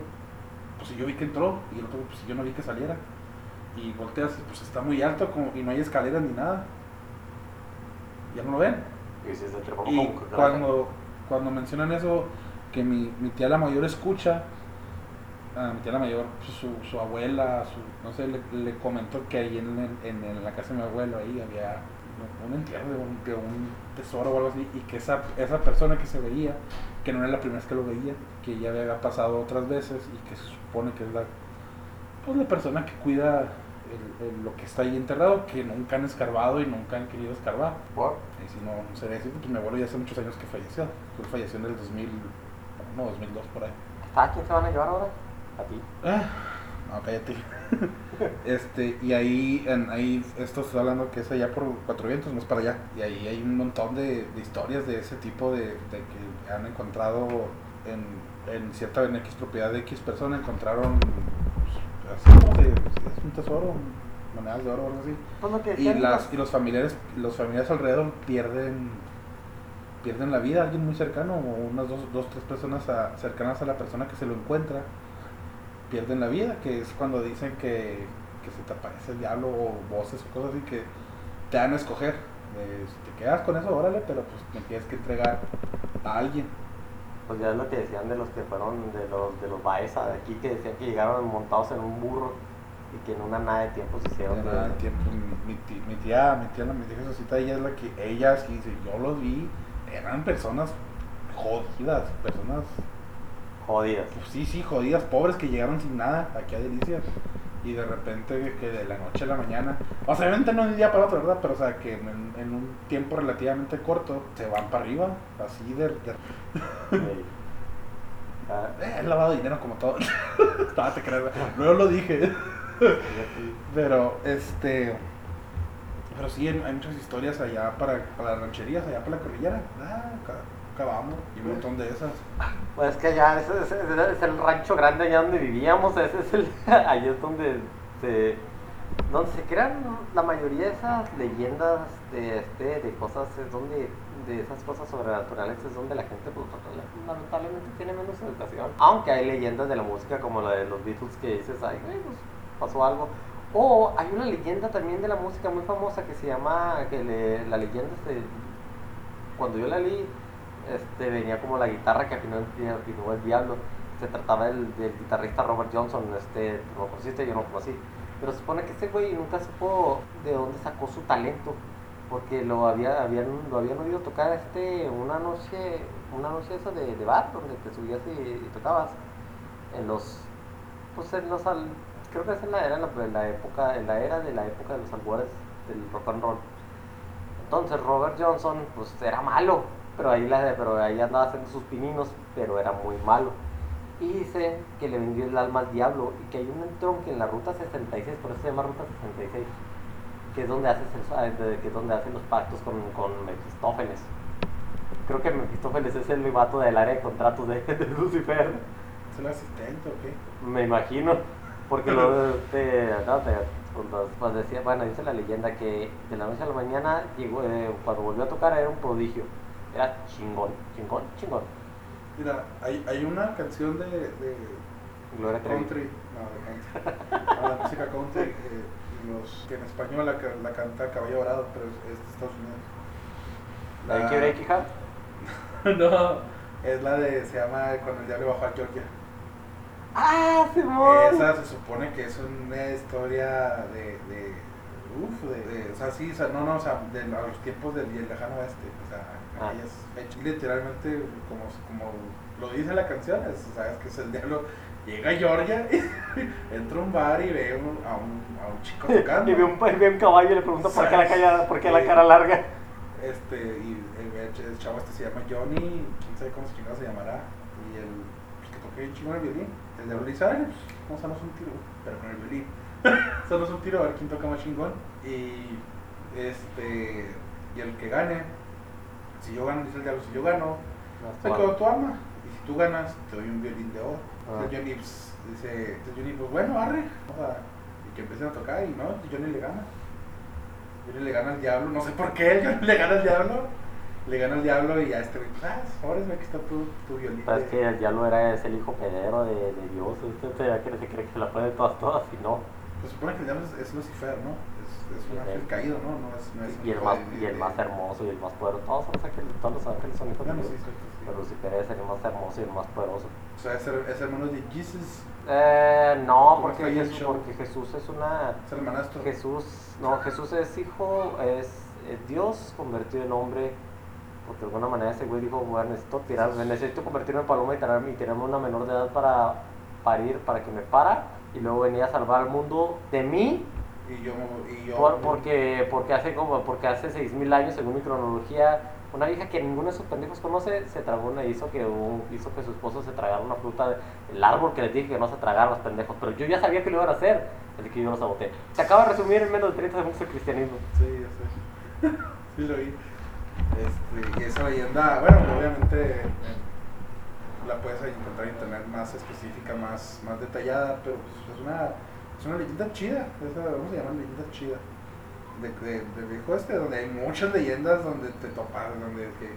Pues yo vi que entró y el otro, pues yo no vi que saliera. Y volteas y pues está muy alto como, y no hay escaleras ni nada. Ya no lo ven. Y se Y cuando, cuando mencionan eso, que mi, mi tía la mayor escucha, a mi tía la mayor, pues, su, su abuela, su, no sé, le, le comentó que ahí en, en- en la casa de mi abuelo, ahí había un entierro de un, de un tesoro o algo así, y que esa, esa persona que se veía, que no era la primera vez que lo veía, que ya había pasado otras veces y que se supone que es la, pues, la persona que cuida el- el- lo que está ahí enterrado, que nunca han escarbado y nunca han querido escarbar. Por- Y si no, no sería así, pues mi abuelo ya hace muchos años que falleció. Él falleció en el 2000, no, 2002 por ahí. ¿A quién se van a llevar ahora? A ti. Ah, no, cállate. este, y ahí, en, ahí, esto estoy hablando que es allá por Cuatro Vientos, no es para allá. Y ahí hay un montón de, de historias de ese tipo de, de que han encontrado en, en cierta en X propiedad de X persona, encontraron pues, así como de, es un tesoro, monedas de oro o algo así. Pues que Y, las, los- y los familiares, los familiares alrededor pierden pierden la vida, alguien muy cercano, o unas dos, dos tres personas a- cercanas a la persona que se lo encuentra, pierden la vida, que es cuando dicen que, que se te aparece el diablo o voces o cosas así que te dan a escoger. de, si te quedas con eso, órale, pero pues me tienes que entregar a alguien. Pues ya es lo que decían de los que fueron, de los de los Baeza de aquí, que decían que llegaron montados en un burro y que en una nada de tiempo se hicieron. Nada de tiempo, mi, mi ti- mi tía, mi tía, mi tía Jesucita, ella es la que, ella sí dice, yo los vi, eran personas jodidas, personas, Jodidas. pues sí, sí, jodidas, pobres que llegaron sin nada aquí a Delicias. Y de repente que de la noche a la mañana, o sea, obviamente no de un día para otro, ¿verdad? Pero o sea, que en, en un tiempo relativamente corto se van para arriba, así de... de Sí. Ah, eh, he lavado dinero como todo. Estaba te creas, luego lo dije. Pero, este. Pero sí, hay muchas historias allá para, para las rancherías, allá para la cordillera. Ah, acabamos. Y un montón de esas. Pues es que allá, ese, ese- ese es el rancho grande allá donde vivíamos, ese es el, ahí es donde se, donde se crean la mayoría de esas leyendas de, este, de cosas, es donde, de esas cosas sobrenaturales es donde la gente pues, lamentablemente tiene menos educación. Aunque hay leyendas de la música como la de los Beatles que dices, ay, pues pasó algo. O hay una leyenda también de la música muy famosa que se llama, que le- la leyenda se, cuando yo la leí, este, venía como la guitarra que afinó, el- el diablo. Se trataba del, guitarrista Robert Johnson, este, lo conociste, yo no lo conocí. Pero se supone que este güey nunca supo de dónde sacó su talento, porque lo había, habían, lo habían oído tocar este, una noche, una noche esa de, de bar, donde te subías y, tocabas en los, pues en los, al- creo que es en la era, la, en la época, en la era de la época de los albores del rock and roll. Entonces Robert Johnson, pues era malo, pero ahí, la, pero ahí andaba haciendo sus pininos, pero era muy malo. Y dice que le vendió el alma al diablo y que hay un entronque en la ruta 66, por eso se llama ruta 66, que es donde, de- que es donde hacen los pactos con, con Mephistófeles. Creo que Mephistófeles es el vato del área de contratos de, de Lucifer. ¿Es el asistente o qué? Me imagino, porque lo no, pues, los- pues decía, bueno, dice la leyenda que de la noche a la mañana llegó, eh, cuando volvió a tocar era un prodigio, era chingón, chingón, chingón. Mira, hay, hay una canción de, de Gloria country. No, de country. No, la música country. eh, los, que en español la, la canta Caballo Dorado, pero es, es de Estados Unidos. ¿La de Quiebra y no, es la de, se llama Cuando el diablo bajó a Georgia. ¡Ah, Simón! Esa se supone que es una historia de, de uf, de, de- o sea, sí, o sea, no, no, o sea, de a los tiempos del del lejano oeste, o sea, Ah. literalmente, como, como lo dice la canción, es, sabes que es el diablo, llega a Georgia, entra a un bar y ve un- a, un, a un chico tocando. Y ve un, ve un caballo y le pregunta por qué la, cara larga. Este, y el, el chavo este se llama Johnny, quién sabe cómo se chingado se llamará, y el pues, que toca bien chingón el violín. El diablo le dice, "Órale, pues, vamos a darnos un tiro, pero con el violín. Hacernos un tiro a ver quién toca más chingón. Y este, y el que gane, si yo gano, dice el diablo, si yo gano, se quedó tu alma. Y si tú ganas, te doy un violín de oro. Ah. Entonces Johnny pues, dice, entonces Johnny, pues bueno, arre. y que empiecen a tocar y no, Johnny le gana. Johnny le gana al diablo, no sé por qué, Johnny le gana al diablo. Le gana al diablo y a este güey, pues, ah, ahora es aquí está tu, tu violín. Sabes de- que el diablo era el hijo pedero de, de Dios, este se cree, se cree que se la puede de todas, todas, y no. Se supone que el diablo es, es Lucifer, ¿no? Es, es un Sí. ángel caído, ¿no? No es, no es Y el más, de- y el más hermoso y el más poderoso. Todos, los ángeles, todos los ángeles son hijos de Dios. sí, cierto, sí. Pero Lucifer es el más hermoso y el más poderoso. O sea, es, es hermano de Jesus, Eh, no, ¿Cómo porque Jesús, porque Jesús es una. es hermanastro. Jesús, no, Jesús es hijo, es, eh, Dios convirtió en hombre, porque de alguna manera ese güey dijo, bueno, necesito, tirar, necesito convertirme en paloma y tirarme, y tirarme una menor de edad para parir, para que me para, y luego venía a salvar al mundo de mí, Y yo, y yo por- porque, porque hace como, porque hace 6.000 años, según mi cronología, una vieja que ninguno de sus pendejos conoce, se tragó una, hizo que, un- hizo que su esposo se tragara una fruta del árbol que les dije que no se tragaran los pendejos, pero yo ya sabía que lo iban a hacer, así que yo lo saboteé. Se acaba de resumir en menos de 30 segundos el cristianismo. Sí, ya sé. sí, lo vi. Este, y esa leyenda, bueno, obviamente la puedes encontrar en internet más específica, más, más detallada, pero pues, es, una, es una leyenda chida. Esa, ¿Cómo se llama? Leyenda chida. De, de, del viejo este, donde hay muchas leyendas donde te topas, donde que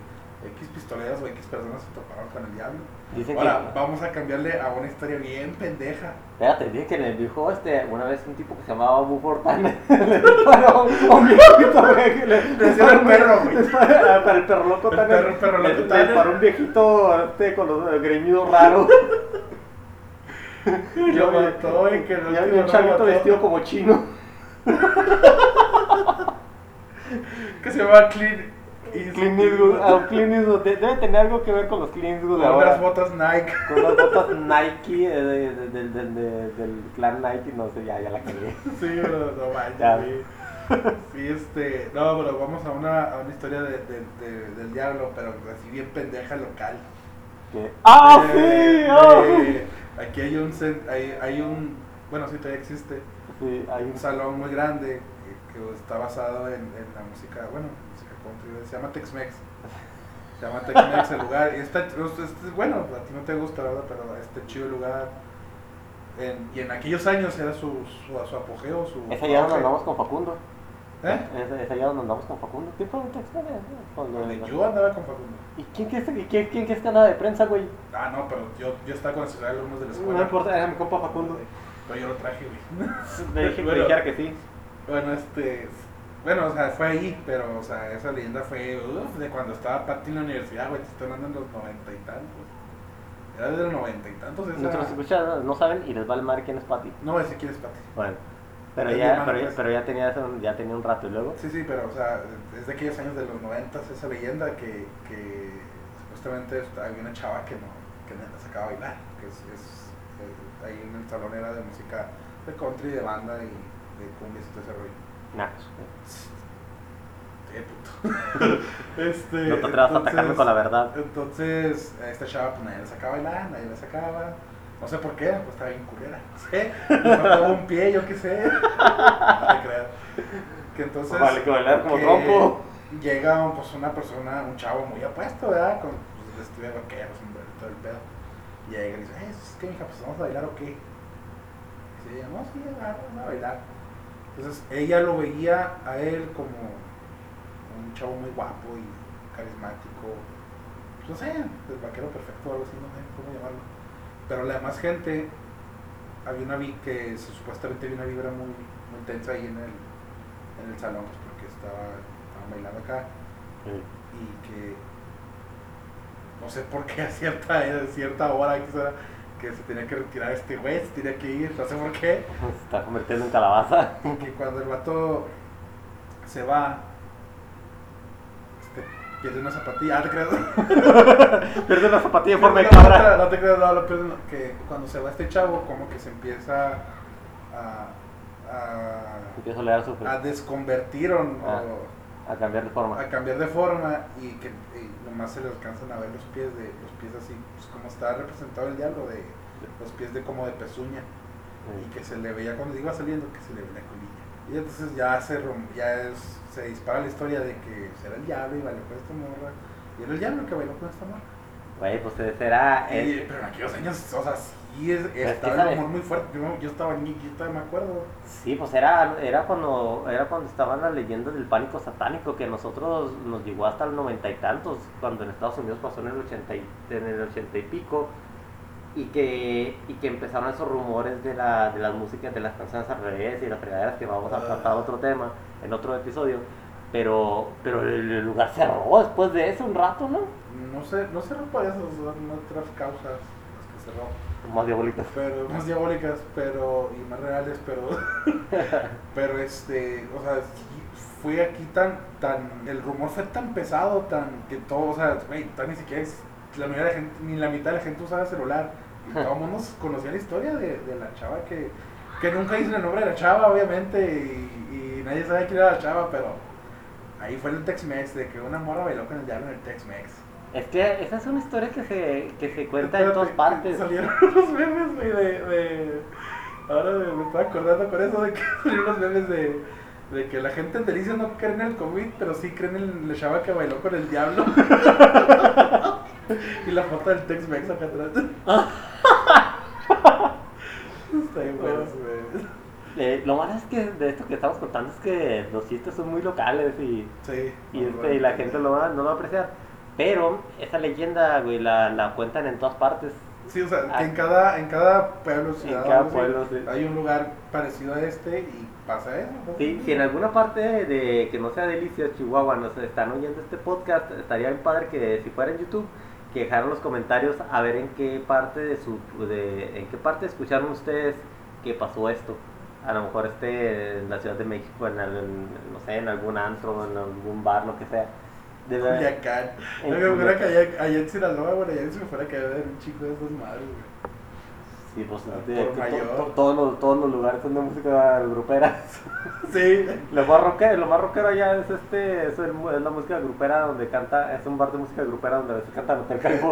X pistoleras o X personas se toparon con el diablo. Dicen Ahora, que, vamos a cambiarle a una historia bien pendeja. espérate, dije que en el viejo este, una vez un tipo que se llamaba Bufortan le disparó a un viejito, güey, le, Le el perro, güey. le disparó- para el perro loco El perro- perro le- loco le Tanner. disparó un viejito este, con los eh, greñidos raros. Lo mató y que y había un lo chavito vestido como chino. Que se llama Clean. Clint Eastwood, ah, Clint Eastwood, de- debe tener algo que ver con los Clint Eastwood de Con ahora. unas botas Nike. Con las botas Nike eh, de- de- del- del- de- del clan Nike, no sé, ya, ya la cagué. Sí, no, no manches, Ya. sí. Sí, este. No, pero vamos a una, a una historia de, de- de- del diablo, pero así bien pendeja local. ¿Qué? ¡Ah, De- sí! ¡Ah! de- aquí hay un, hay, hay un. Bueno, sí, todavía existe. Sí, hay un salón muy grande que, está basado en, en la música, bueno, música country. Se llama Tex-Mex. Se llama Tex-Mex el lugar. Y está, es- bueno, a ti no te gusta, ¿verdad? Pero este chido lugar. En- y en aquellos años era su, su, su apogeo, su. Es allá donde auge. andamos con Facundo. ¿Eh? Es, es allá donde andamos con Facundo. ¿Qué fue? Donde yo andaba con Facundo. ¿Y quién que es, quién, quién que es que anda de prensa, güey? Ah, no, pero yo, yo estaba con el celular de alumnos de la escuela. No importa, era mi compa Facundo. Pero yo lo traje, güey. Le dije que Bueno. dijera que sí. Bueno, este. Bueno, o sea, fue ahí, pero, o sea, esa leyenda fue uf, de cuando estaba Pati en la universidad, güey. Te estoy hablando en los noventa y tantos. Era de los noventa y tantos. Esa... Nuestros escuchas no saben y les vale madre quién es Pati. No voy a decir quién es Pati. Bueno, pero ya, pero, ya- pero ya tenía ya tenía un rato y luego. Sí, sí, pero, o sea, es de aquellos años de los noventas esa leyenda que, que supuestamente esta- había una chava que no, que no sacaba a bailar. Que es, es- eh, ahí en el salón era de música de country, de banda y de cumbias y todo ese rollo. Nah. Eh, puto. este, No te atrevas a atacarme con la verdad. Entonces, esta chava, pues nadie la sacaba a bailar, nadie la sacaba. No sé por qué, pues estaba bien culera. Faltaba un pie, yo qué sé. No te creas. Que entonces. Vale, que bailar como trompo. Llega pues, una persona, un chavo muy apuesto, ¿verdad? Con pues, vestido de vaquero, sombrero y todo el pedo. Llega y dice, eh, es que hija, pues vamos a bailar o qué. Y ella, no, sí, vamos a bailar. Entonces ella lo veía a él como un chavo muy guapo y carismático. Pues, no sé, el vaquero perfecto o algo así, no sé cómo llamarlo. Pero la demás gente, había una vi que supuestamente había una vibra muy, muy tensa ahí en el, en el salón, pues, porque estaba, bailando acá y que no sé por qué a cierta, a cierta hora que, se- que se tenía que retirar este güey, se tenía que ir, no sé por qué. Se está convirtiendo en calabaza. Y que cuando el vato se va, pierde una zapatilla. Ah, te creas. Pierde una zapatilla en forma de cabra. No, te creas, no, lo que cuando se va este chavo, como que se empieza a, a, a leer su a desconvertir o, Ah. o a cambiar de forma. a cambiar de forma y que y nomás se le alcanzan a ver los pies de los pies así, pues como está representado el diablo de los pies de como de pezuña y que se le veía cuando iba saliendo que se le veía la colilla. Y entonces ya se ya es, se dispara la historia de que será el diablo y bailó con esta morra. Y era el diablo que bailó con esta morra. Güey, pues. Y- eh, pero en aquellos años, o sea, sí es, que estaba el humor muy fuerte. Yo, yo estaba niño, yo todavía me acuerdo. Sí, pues era, era cuando era cuando estaban las leyendas del pánico satánico que a nosotros nos llegó hasta el noventa y tantos, cuando en Estados Unidos pasó en el ochenta y, en el ochenta y pico, y que, y que empezaron esos rumores de, la, de las músicas, de las canciones al revés y las fregaderas que vamos a Ah. tratar otro tema en otro episodio, pero, pero el, lugar cerró después de eso un rato, ¿no? No sé, no sé por eso, son otras causas las que cerró. Más diabólicas. pero más diabólicas, pero y más reales, pero pero este, o sea, fue aquí tan, tan, el rumor fue tan pesado, tan, que todo, o sea, güey, todavía ni siquiera es, la mayoría de la gente, ni la mitad de la gente usaba celular. Y todo el mundo conocía la historia de, de la chava que, que nunca dice el nombre de la chava, obviamente, y, y nadie sabe quién era la chava, pero ahí fue el Tex-Mex, de que una morra bailó con el diablo en el Tex-Mex. Es que esa es una historia que se, que se cuenta en todas partes. Salieron unos memes, güey, de, de... Ahora me, me estaba acordando con eso de que salieron unos memes de, de que la gente en Delicias no cree en el COVID, pero sí creen en la chava que bailó con el diablo. y la foto del Tex-Mex acá atrás. Está bien bueno, güey. Eh, lo malo es que de esto que estamos contando es que los chistes son muy locales y, Sí. y, este, y la gente lo va, no lo va a apreciar. Pero esa leyenda, güey, la, la cuentan en todas partes. Sí, o sea, Ah. que en cada, en cada pueblo, ciudad, cada algo así, pueblo, sí. hay un lugar parecido a este y pasa eso. ¿no? Sí, si en alguna parte de que no sea Delicias, Chihuahua, nos están oyendo este podcast, estaría bien padre que si fuera en YouTube, que dejaran los comentarios a ver en qué parte de su, de, en qué parte escucharon ustedes que pasó esto. A lo mejor esté en la Ciudad de México, en, el- en, no sé, en algún antro, en algún bar, lo que sea. De verdad, Culiacán. En No me acuerdo que allá, allá en Sinaloa, bueno, allá se me fuera a caer un chico de esas madres, güey. Sí, pues, todos, los, todos los lugares son de música grupera. Sí. Lo más rockero, lo más rockero allá es este, es, el- es la música grupera donde canta, es un bar de música grupera donde a veces cantan Hotel California.